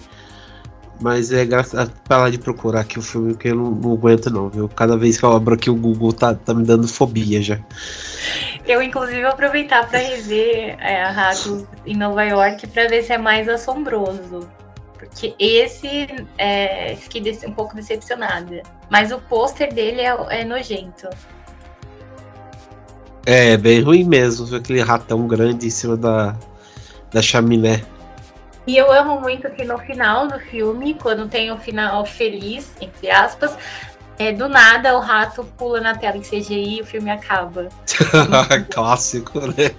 Mas é engraçado falar de procurar aqui o filme, porque eu não, não, aguento não, viu? Cada vez que eu abro aqui o Google tá, tá me dando fobia já. Eu, inclusive, vou aproveitar para rever é, a Ratos em Nova York para ver se é mais assombroso. Porque esse é, fiquei um pouco decepcionada. Mas o pôster dele é, é nojento. É, bem ruim mesmo, aquele ratão grande em cima da, da chaminé. E eu amo muito que no final do filme, quando tem o um final feliz, entre aspas, é, do nada o rato pula na tela em CGI e o filme acaba. Clássico, né?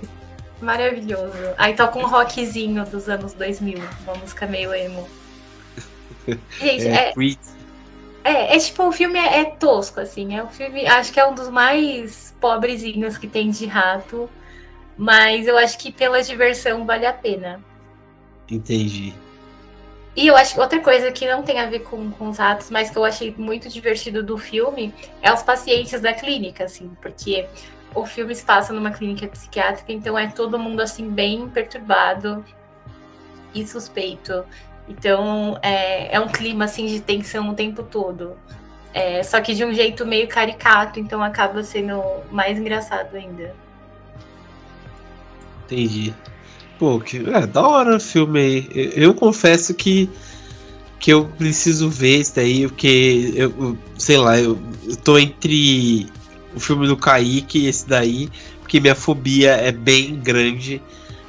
Maravilhoso. Aí toca um rockzinho dos anos 2000, uma música meio emo. Gente, é, é, é, é tipo, o filme é, é, tosco, assim. É um filme, acho que é um dos mais pobrezinhos que tem de rato. Mas eu acho que pela diversão vale a pena. Entendi. E eu acho que outra coisa que não tem a ver com, com os atos, mas que eu achei muito divertido do filme é os pacientes da clínica, assim, porque o filme se passa numa clínica psiquiátrica, então é todo mundo assim bem perturbado e suspeito. Então é, é um clima assim de tensão o tempo todo. É, só que de um jeito meio caricato, então acaba sendo mais engraçado ainda. Entendi. Pô, que, é da hora o filme aí. Eu, eu, confesso que, que eu preciso ver esse daí, porque eu, eu sei lá, eu, eu tô entre o filme do Kaique e esse daí, porque minha fobia é bem grande.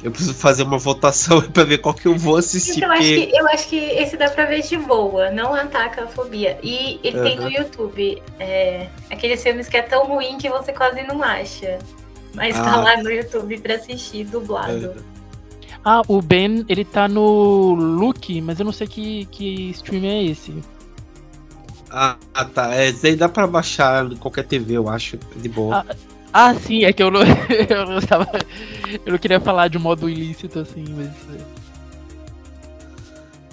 Eu preciso fazer uma votação para ver qual que eu vou assistir. Então, eu, acho que, eu acho que esse dá pra ver de boa, não ataca a fobia. E ele uhum. tem no YouTube é, aqueles filmes que é tão ruim que você quase não acha. Mas tá ah. tá lá no YouTube pra assistir dublado. Uhum. Ah, o Ben, ele tá no Look, mas eu não sei que, que stream é esse. Ah, tá. É, dá pra baixar em qualquer TV, eu acho, de boa. Ah, ah sim, é que eu não, eu não tava. Eu não queria falar de modo ilícito assim, mas.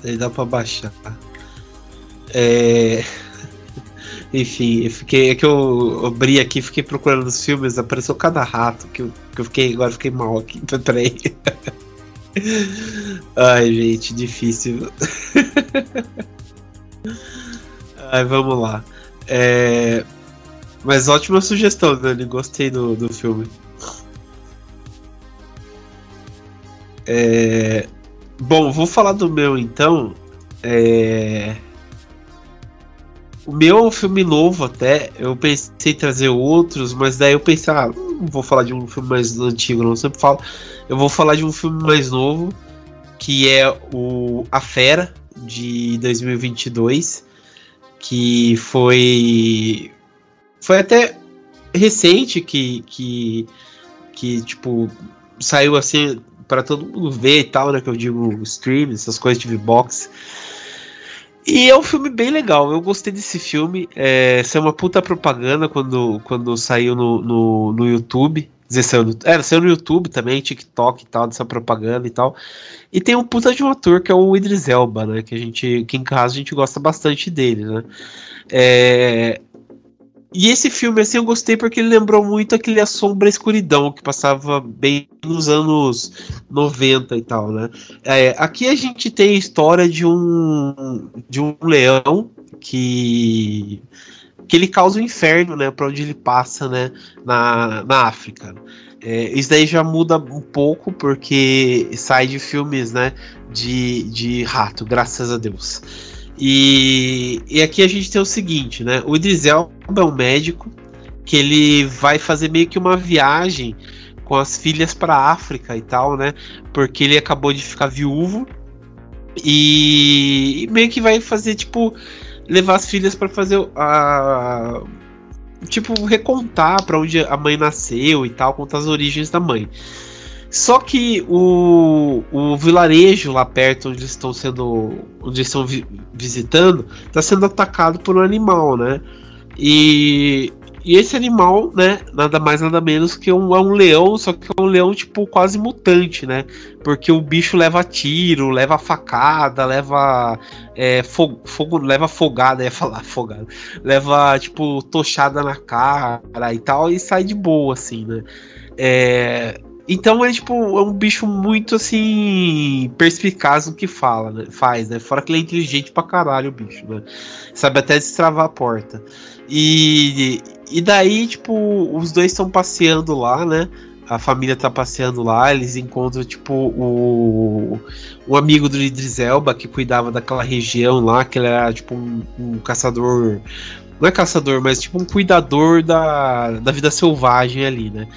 É. Aí dá pra baixar. É. Enfim, eu fiquei, é que eu abri aqui, fiquei procurando os filmes, apareceu cada rato que eu, que eu fiquei, agora fiquei mal aqui. Peraí. Ai, gente, difícil. Ai, vamos lá. É... Mas ótima sugestão, Dani. Gostei do, do filme. É... Bom, vou falar do meu então. É... O meu é um filme novo até. Eu pensei em trazer outros, mas daí eu pensei, ah, não vou falar de um filme mais antigo, não. Sempre falo. Eu vou falar de um filme mais novo, que é o A Fera, de 2022, que foi. Foi até recente que, que, que tipo, saiu assim para todo mundo ver e tal, né? Que eu digo stream, essas coisas de V-Box. E é um filme bem legal, eu gostei desse filme. É, é uma puta propaganda quando, quando saiu no, no, no YouTube. Dizer, saiu no, é, saiu no YouTube também, TikTok e tal, dessa propaganda e tal. E tem um puta de um ator que é o Idris Elba, né? Que a gente, que em casa a gente gosta bastante dele, né? É, e esse filme, assim, eu gostei porque ele lembrou muito aquele A Sombra e Escuridão, que passava bem nos anos 90 e tal, né? É, aqui a gente tem a história de um, de um leão que que ele causa o um inferno, né, para onde ele passa, né, na, na África. É, isso daí já muda um pouco porque sai de filmes, né, de, de rato, graças a Deus. E, e aqui a gente tem o seguinte, né, o Idris Elba é um médico que ele vai fazer meio que uma viagem com as filhas para África e tal, né, porque ele acabou de ficar viúvo e, e meio que vai fazer tipo levar as filhas para fazer a tipo recontar para onde a mãe nasceu e tal, contar as origens da mãe. Só que o, o vilarejo lá perto onde estão sendo onde estão vi, visitando está sendo atacado por um animal, né? E e esse animal, né, nada mais nada menos que um, é um leão, só que é um leão tipo quase mutante, né? Porque o bicho leva tiro, leva facada, leva é, fogo, fogo, leva fogada, ia falar fogada, leva tipo tochada na cara e tal e sai de boa assim, né? É, então é tipo, é um bicho muito assim perspicaz no que fala, né? Faz, né? Fora que ele é inteligente pra caralho o bicho, né? Sabe até destravar a porta. E, e daí, tipo, os dois estão passeando lá, né? A família tá passeando lá, eles encontram, tipo, o, o amigo do Idris Elba, que cuidava daquela região lá, que ele era, tipo, um, um caçador Não é caçador, mas tipo um cuidador da, da vida selvagem ali, né?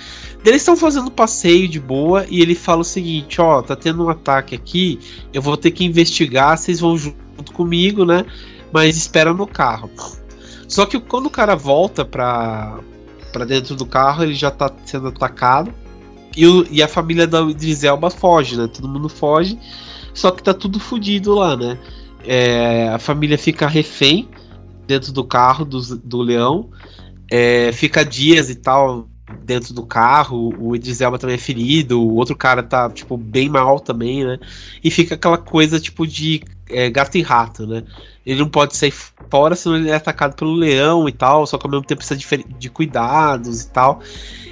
Eles estão fazendo passeio de boa e ele fala o seguinte: ó, tá tendo um ataque aqui, eu vou ter que investigar, vocês vão junto comigo, né? Mas espera no carro. Só que quando o cara volta pra, pra dentro do carro, ele já tá sendo atacado. E, o, e a família da Idris Elba foge, né? Todo mundo foge. Só que tá tudo fodido lá, né? É, a família fica refém dentro do carro do, do leão. É, fica dias e tal dentro do carro, o Idris Elba também é ferido, o outro cara tá, tipo, bem mal também, né? E fica aquela coisa, tipo, de é, gato e rato, né? Ele não pode sair fora, senão ele é atacado pelo leão e tal, só que ao mesmo tempo precisa de, de cuidados e tal.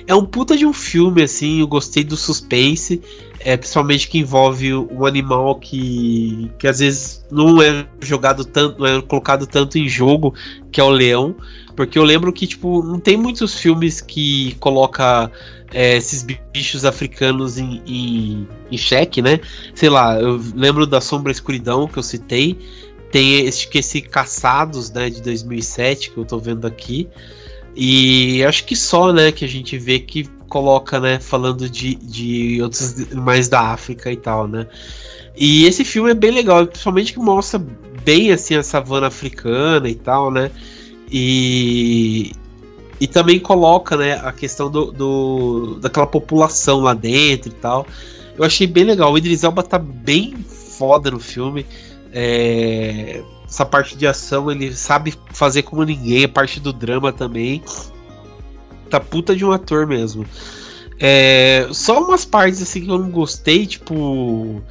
É um puta de um filme, assim, eu gostei do suspense, é, principalmente que envolve um animal que, que às vezes não é jogado tanto, não é colocado tanto em jogo, que é o leão. Porque eu lembro que, tipo, não tem muitos filmes que coloca é, esses bichos africanos em, em, em xeque, né? Sei lá, eu lembro da Sombra e Escuridão que eu citei. Tem esse, esse Caçados, né, de 2007, que eu tô vendo aqui. E acho que só, né, que a gente vê que coloca, né, falando de, de outros animais da África e tal, né. E esse filme é bem legal, principalmente que mostra bem, assim, a savana africana e tal, né. E, e também coloca né, a questão do, do, daquela população lá dentro e tal. Eu achei bem legal. O Idris Elba tá bem foda no filme. É, essa parte de ação ele sabe fazer como ninguém. A parte do drama também. Tá puta de um ator mesmo. É, só umas partes assim que eu não gostei, tipo.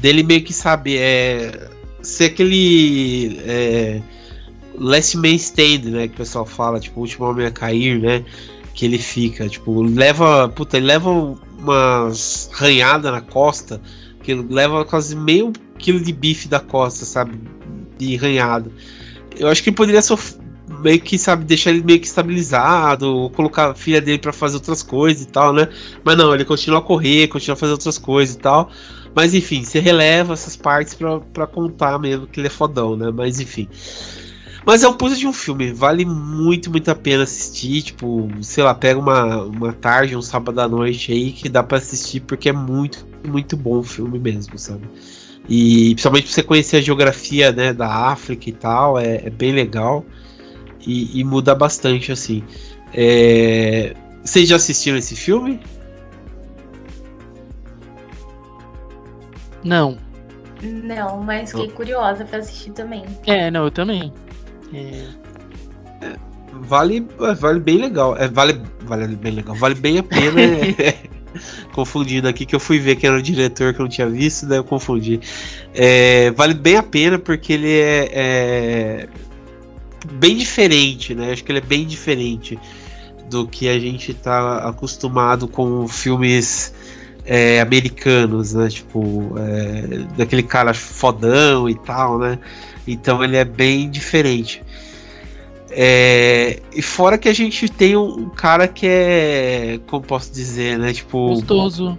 Dele meio que sabe. É, ser aquele. É, Last Man Stand, né? Que o pessoal fala, tipo, o último homem a cair, né? Que ele fica, tipo, leva. Puta, ele leva umas ranhadas na costa, que leva quase meio quilo de bife da costa, sabe? De ranhada. Eu acho que ele poderia sofrer meio que, sabe, deixar ele meio que estabilizado, ou colocar a filha dele para fazer outras coisas e tal, né? Mas não, ele continua a correr, continua a fazer outras coisas e tal. Mas enfim, você releva essas partes para contar mesmo que ele é fodão, né? Mas enfim. Mas é um puta de um filme, vale muito, muito a pena assistir. Tipo, sei lá, pega uma, uma tarde, um sábado à noite aí que dá para assistir, porque é muito, muito bom o filme mesmo, sabe? E principalmente pra você conhecer a geografia né, da África e tal, é, é bem legal. E, e, muda bastante, assim. É... Vocês já assistiram esse filme? Não. Não, mas fiquei curiosa pra assistir também. É, não, eu também. É. Vale, vale bem legal. É, vale, vale bem legal. Vale bem a pena. confundindo aqui que eu fui ver quem era o diretor que eu não tinha visto, daí eu confundi. É, vale bem a pena porque ele é, é, bem diferente, né? Acho que ele é bem diferente do que a gente tá acostumado com filmes é, americanos, né? Tipo, é, daquele cara fodão e tal, né? Então ele é bem diferente. É, e fora que a gente tem um, cara que é. Como posso dizer, né? Tipo. Gostoso.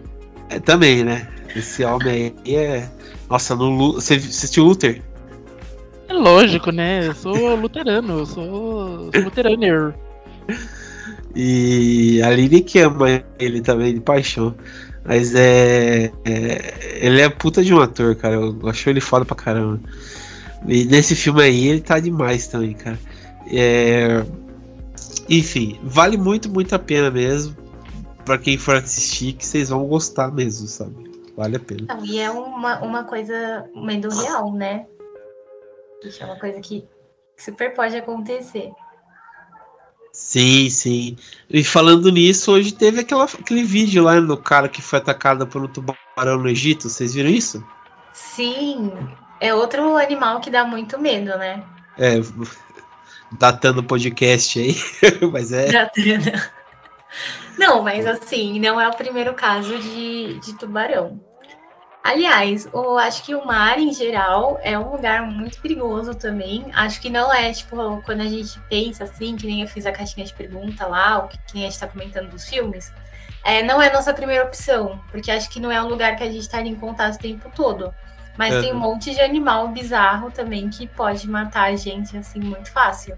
É, também, né? Esse homem aí é. Nossa, no, você assistiu Luther? É lógico, né? Eu sou luterano, eu sou, sou luteraner. E a Lili que ama ele também de paixão. Mas é, é, Ele é puta de um ator, cara. Eu acho ele foda pra caramba. E nesse filme aí ele tá demais também, cara. É... Enfim, vale muito, muito a pena mesmo. Pra quem for assistir, que vocês vão gostar mesmo, sabe? Vale a pena. Não, e é uma, uma coisa meio real, né? Isso é uma coisa que super pode acontecer. Sim, sim. E falando nisso, hoje teve aquela, aquele vídeo lá do cara que foi atacado por um tubarão no Egito. Vocês viram isso? Sim, é outro animal que dá muito medo, né? É, datando o podcast aí, mas é. Datando. Não, mas assim, não é o primeiro caso de, de tubarão. Aliás, eu acho que o mar em geral é um lugar muito perigoso também. Acho que não é, tipo, quando a gente pensa assim, que nem eu fiz a caixinha de pergunta lá, ou que, que a gente tá comentando dos filmes, é, não é nossa primeira opção, porque acho que não é um lugar que a gente estaria em contato o tempo todo. Mas tem um monte de animal bizarro também que pode matar a gente assim muito fácil.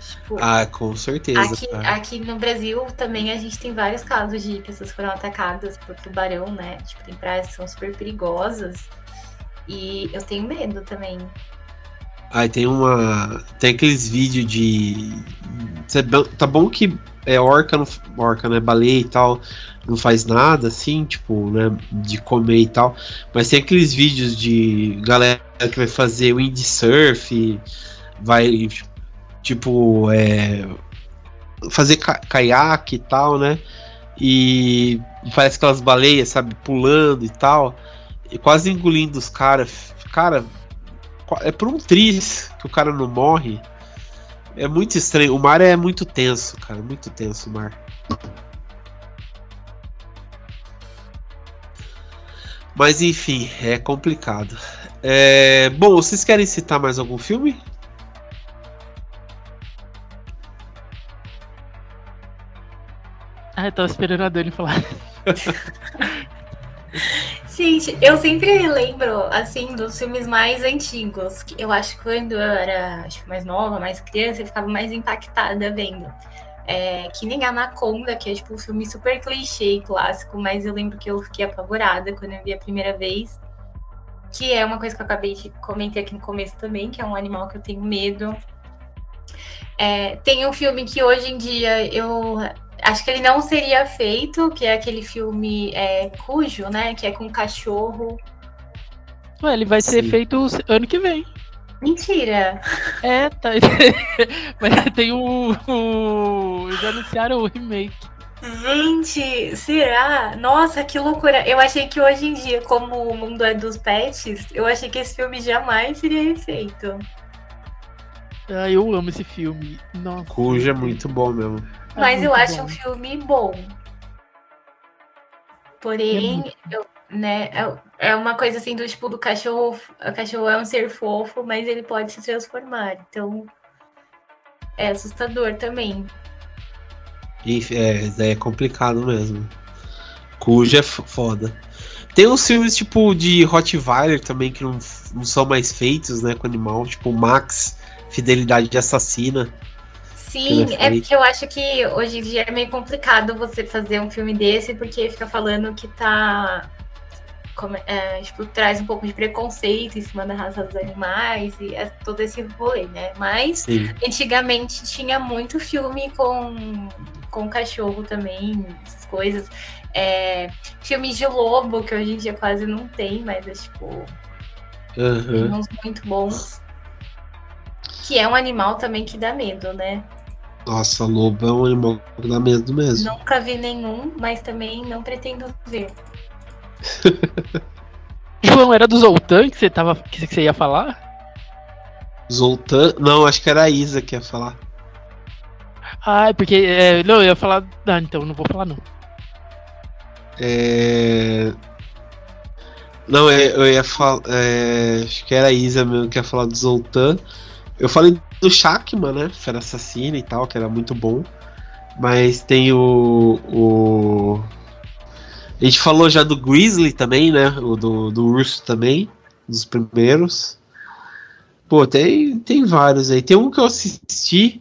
Tipo, ah, com certeza. Aqui, aqui no Brasil também a gente tem vários casos de pessoas que foram atacadas por tubarão, né? Tipo, tem praias que são super perigosas. E eu tenho medo também. Aí tem uma. Tem aqueles vídeos de. Tá bom que é orca, não, orca, né? Baleia e tal, não faz nada assim, tipo, né? De comer e tal. Mas tem aqueles vídeos de galera que vai fazer windsurf, vai, tipo, é, fazer ca caiaque e tal, né? E parece aquelas baleias, sabe, pulando e tal, e quase engolindo os caras. Cara, é por um triz que o cara não morre. É muito estranho. O mar é muito tenso, cara. Muito tenso o mar. Mas enfim, é complicado. É... Bom, vocês querem citar mais algum filme? Ah, eu tava esperando a Dani falar. Gente, eu sempre lembro, assim, dos filmes mais antigos. Eu acho que quando eu era acho, mais nova, mais criança, eu ficava mais impactada vendo. É, que nem Anaconda, que é tipo um filme super clichê e clássico, mas eu lembro que eu fiquei apavorada quando eu vi a primeira vez. Que é uma coisa que eu acabei de comentar aqui no começo também, que é um animal que eu tenho medo. É, tem um filme que hoje em dia eu acho que ele não seria feito, que é aquele filme é, Cujo, né? Que é com cachorro. Ué, ele vai Sim. ser feito ano que vem. Mentira! É, tá. Mas tem o, o. Já anunciaram o remake. Gente, será? Nossa, que loucura! Eu achei que hoje em dia, como o mundo é dos pets, eu achei que esse filme jamais seria feito. Ah, eu amo esse filme. Nossa. Cujo é muito bom mesmo. É Mas eu acho bom. um filme bom. Porém, é, eu, né, é, é uma coisa assim do tipo do cachorro. O cachorro é um ser fofo, mas ele pode se transformar. Então é assustador também. E é, é complicado mesmo. Cujo é foda. Tem uns filmes tipo de Rottweiler também que não, não são mais feitos, né, com animal, tipo Max, Fidelidade de Assassina. Sim, é porque eu acho que hoje em dia é meio complicado você fazer um filme desse, porque fica falando que tá. Como, é, tipo, traz um pouco de preconceito em cima da raça dos animais e é todo esse rolê, né? Mas Sim. antigamente tinha muito filme com, com cachorro também, essas coisas. É, filmes de lobo, que hoje em dia quase não tem, mas é tipo. Uhum. Tem uns muito bons. Que é um animal também que dá medo, né? Nossa, lobo é um animal que dá medo mesmo. Nunca vi nenhum, mas também não pretendo ver. João, era do Zoltan que você, tava, que você ia falar? Zoltan? Não, acho que era a Isa que ia falar. Ah, porque. É, não, eu ia falar. Ah, então não vou falar não. É. Não, é, eu ia falar. É, acho que era a Isa mesmo que ia falar do Zoltan. Eu falei do Shakman, né? Fera Assassina e tal, que era muito bom. Mas tem o, o. A gente falou já do Grizzly também, né? O do, do urso também. Dos primeiros. Pô, tem, tem vários aí. Tem um que eu assisti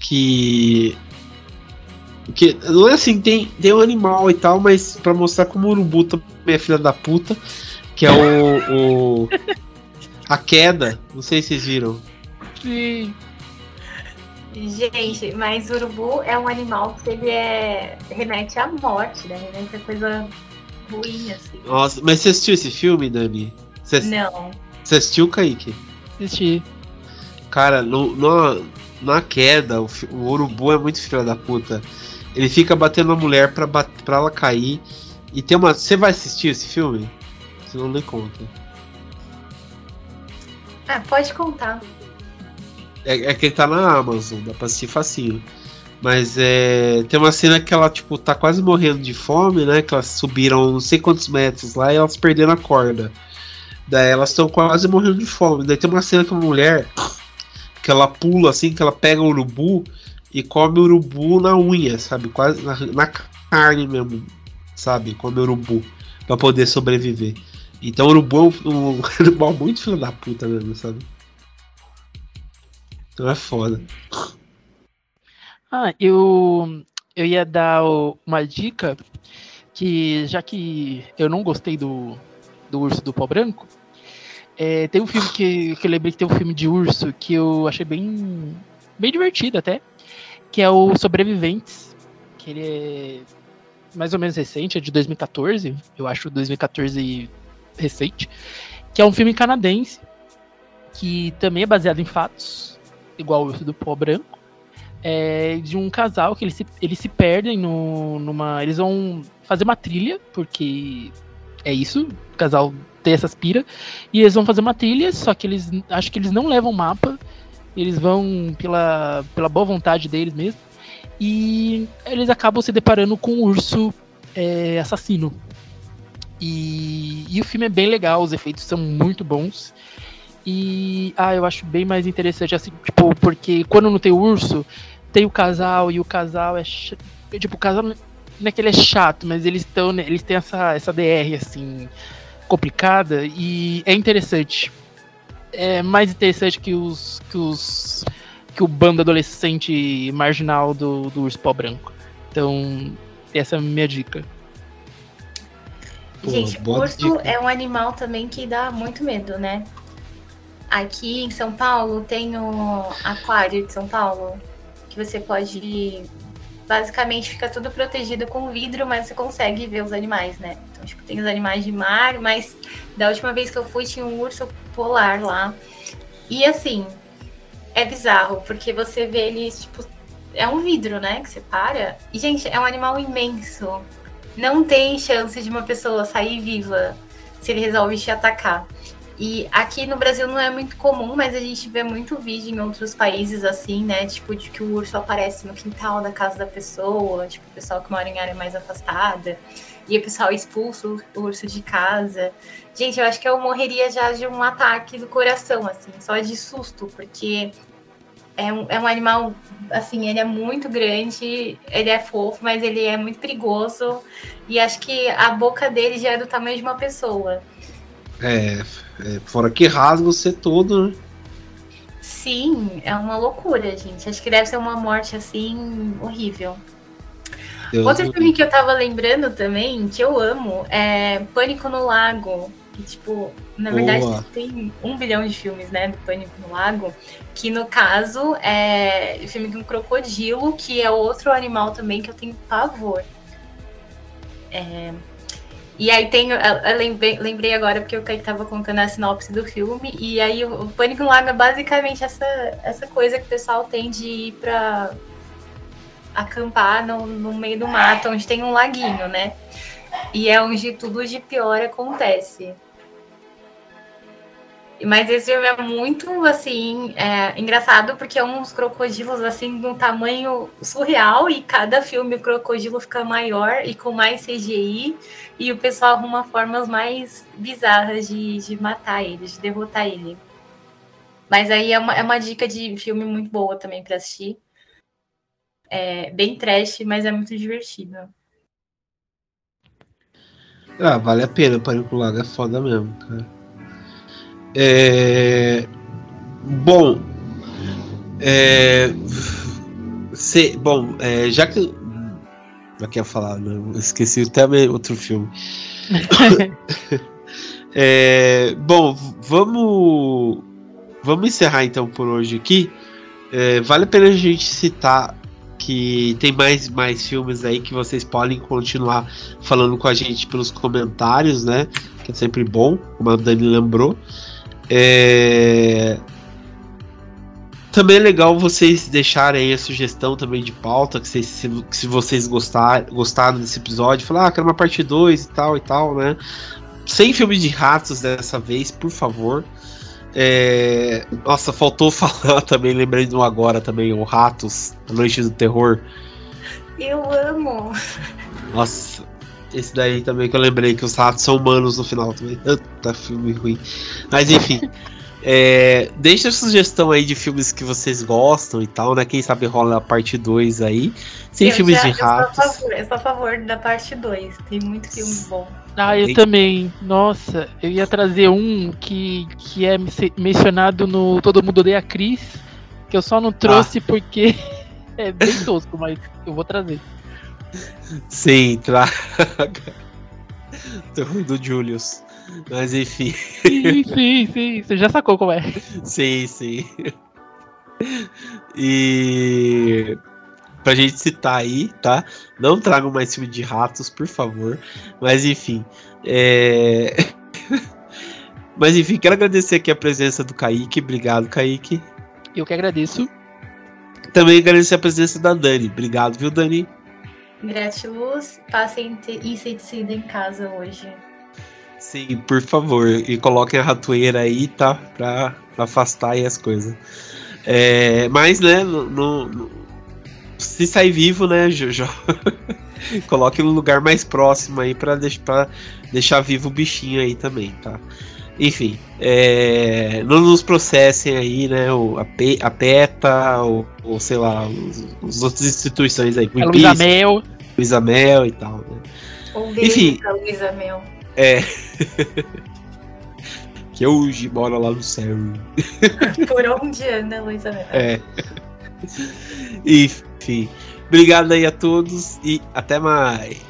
que. Que não é assim, tem, tem um animal e tal, mas pra mostrar como o urubu também é filha da puta. Que é o. o a queda. Não sei se vocês viram. Sim. Gente, mas o urubu é um animal que ele é. remete à morte, né? Remete a coisa ruim, assim. Nossa, mas você assistiu esse filme, Dani? Você... Não. Você assistiu, Kaique? Assisti. Cara, no, no, na queda, o, o, urubu é muito filho da puta. Ele fica batendo na mulher pra, pra ela cair. E tem uma. Você vai assistir esse filme? Você não lê conta. Ah, pode contar. É, é que ele tá na Amazon, dá pra assistir facinho. Mas é, tem uma cena que ela, tipo, tá quase morrendo de fome, né? Que elas subiram não sei quantos metros lá e elas perderam a corda. Daí elas estão quase morrendo de fome. Daí tem uma cena com uma mulher que ela pula assim, que ela pega o urubu e come o urubu na unha, sabe? Quase na, na carne mesmo, sabe? Come o urubu pra poder sobreviver. Então o urubu é um, um animal muito filho da puta mesmo, sabe? Então é foda. Ah, eu, eu ia dar uma dica que, já que eu não gostei do, do Urso do Pó Branco, é, tem um filme que, que eu lembrei que tem um filme de urso que eu achei bem, bem divertido até, que é o Sobreviventes, que ele é mais ou menos recente, é de 2014, eu acho 2014 recente, que é um filme canadense, que também é baseado em fatos, igual o Urso do Pó Branco, é de um casal que eles se, eles se perdem no, numa. Eles vão fazer uma trilha, porque é isso, o casal tem essas pira, e eles vão fazer uma trilha, só que eles acho que eles não levam mapa, eles vão pela, pela boa vontade deles mesmo, e eles acabam se deparando com um urso é, assassino. E, e o filme é bem legal, os efeitos são muito bons. E ah, eu acho bem mais interessante assim, tipo, porque quando não tem urso, tem o casal e o casal é tipo, o casal não é que ele é chato, mas eles estão, eles têm essa essa DR assim complicada e é interessante. É mais interessante que os que os que o bando adolescente marginal do, do Urso Pó Branco. Então, essa é a minha dica. Gente, Pô, urso dica. é um animal também que dá muito medo, né? Aqui em São Paulo tem o aquário de São Paulo, que você pode. Basicamente fica tudo protegido com vidro, mas você consegue ver os animais, né? Então, tipo, tem os animais de mar, mas da última vez que eu fui tinha um urso polar lá. E assim, é bizarro, porque você vê ele, tipo, é um vidro, né? Que separa. E, gente, é um animal imenso. Não tem chance de uma pessoa sair viva se ele resolve te atacar. E aqui no Brasil não é muito comum, mas a gente vê muito vídeo em outros países assim, né? Tipo, de que o urso aparece no quintal da casa da pessoa, tipo, o pessoal que mora em área mais afastada, e o pessoal expulsa o urso de casa. Gente, eu acho que eu morreria já de um ataque do coração, assim, só de susto, porque é um, é um animal, assim, ele é muito grande, ele é fofo, mas ele é muito perigoso. E acho que a boca dele já é do tamanho de uma pessoa. É, é, fora que rasga você todo, né? Sim, é uma loucura, gente. Acho que deve ser uma morte assim horrível. Deus Outro filme que eu tava lembrando também, que eu amo, é Pânico no Lago. Que, tipo, na verdade, Boa. tem um bilhão de filmes, né, do Pânico no Lago. Que no caso é o filme de um crocodilo, que é outro animal também que eu tenho pavor. É, e aí tem. Eu lembrei, lembrei agora porque o Kaique tava contando a sinopse do filme. E aí o, Pânico no Lago é basicamente essa, essa coisa que o pessoal tem de ir pra acampar no, no meio do mato, onde tem um laguinho, né? E é onde tudo de pior acontece. Mas esse filme é muito, assim, é, engraçado, porque é uns crocodilos, assim, de um tamanho surreal, e cada filme o crocodilo fica maior e com mais CGI, e o pessoal arruma formas mais bizarras de, de matar ele, de derrotar ele. Mas aí é uma, é uma dica de filme muito boa também para assistir. É bem trash, mas é muito divertido. Ah, vale a pena, o Pânico Lago é foda mesmo, cara. É, bom, é, se, bom, é, já que já quer falar, não, esqueci até outro filme. é, bom, vamos vamos encerrar então por hoje aqui. É, vale a pena a gente citar que tem mais, mais filmes aí que vocês podem continuar falando com a gente pelos comentários, né? Que é sempre bom, como a Dani lembrou. É... Também é legal vocês deixarem a sugestão também de pauta, que vocês, se, se vocês gostar, gostaram desse episódio, falar, ah, quero uma parte 2 e tal e tal, né? Sem filme de ratos dessa vez, por favor. É... Nossa, faltou falar também, lembrando agora também, o Ratos, A Noite do Terror. Eu amo. Nossa, esse daí também que eu lembrei que os ratos são humanos no final também. Tá filme ruim. Mas enfim. É, deixa a sugestão aí de filmes que vocês gostam e tal, né? Quem sabe rola a parte 2 aí. Sem eu filmes já, de ratos. Eu sou, favor, eu sou a favor da parte 2. Tem muito filme bom. Ah, eu também. Nossa, eu ia trazer um que, que é mencionado no Todo Mundo Odeia a Cris, que eu só não trouxe ah. porque É bem tosco, mas eu vou trazer. Sim, traga. Terror do Julius. Mas enfim. Sim, sim, sim. Você já sacou como é. Sim, sim. E pra gente citar aí, tá? Não tragam mais filme de ratos, por favor. Mas enfim. É... Mas enfim, quero agradecer aqui a presença do Kaique. Obrigado, Kaique. Eu que agradeço. Também agradecer a presença da Dani. Obrigado, viu, Dani? Gratiluz, passem inseticida em casa hoje. Sim, por favor. E coloquem a ratoeira aí, tá? Pra afastar aí as coisas. É, mas, né, no, no, se sair vivo, né, Jojo? Coloque no lugar mais próximo aí pra, deix pra deixar vivo o bichinho aí também, tá? Enfim, é, não nos processem aí, né? O, a, Pe, a PETA, ou, ou sei lá, os, os outras instituições aí. A Luísa Mel. Luísa Mel e tal, né? Um beijo Enfim, Luísa Mel. É. que hoje mora lá no céu. Por onde anda, Luísa Mel? É. Enfim. Obrigado aí a todos e até mais.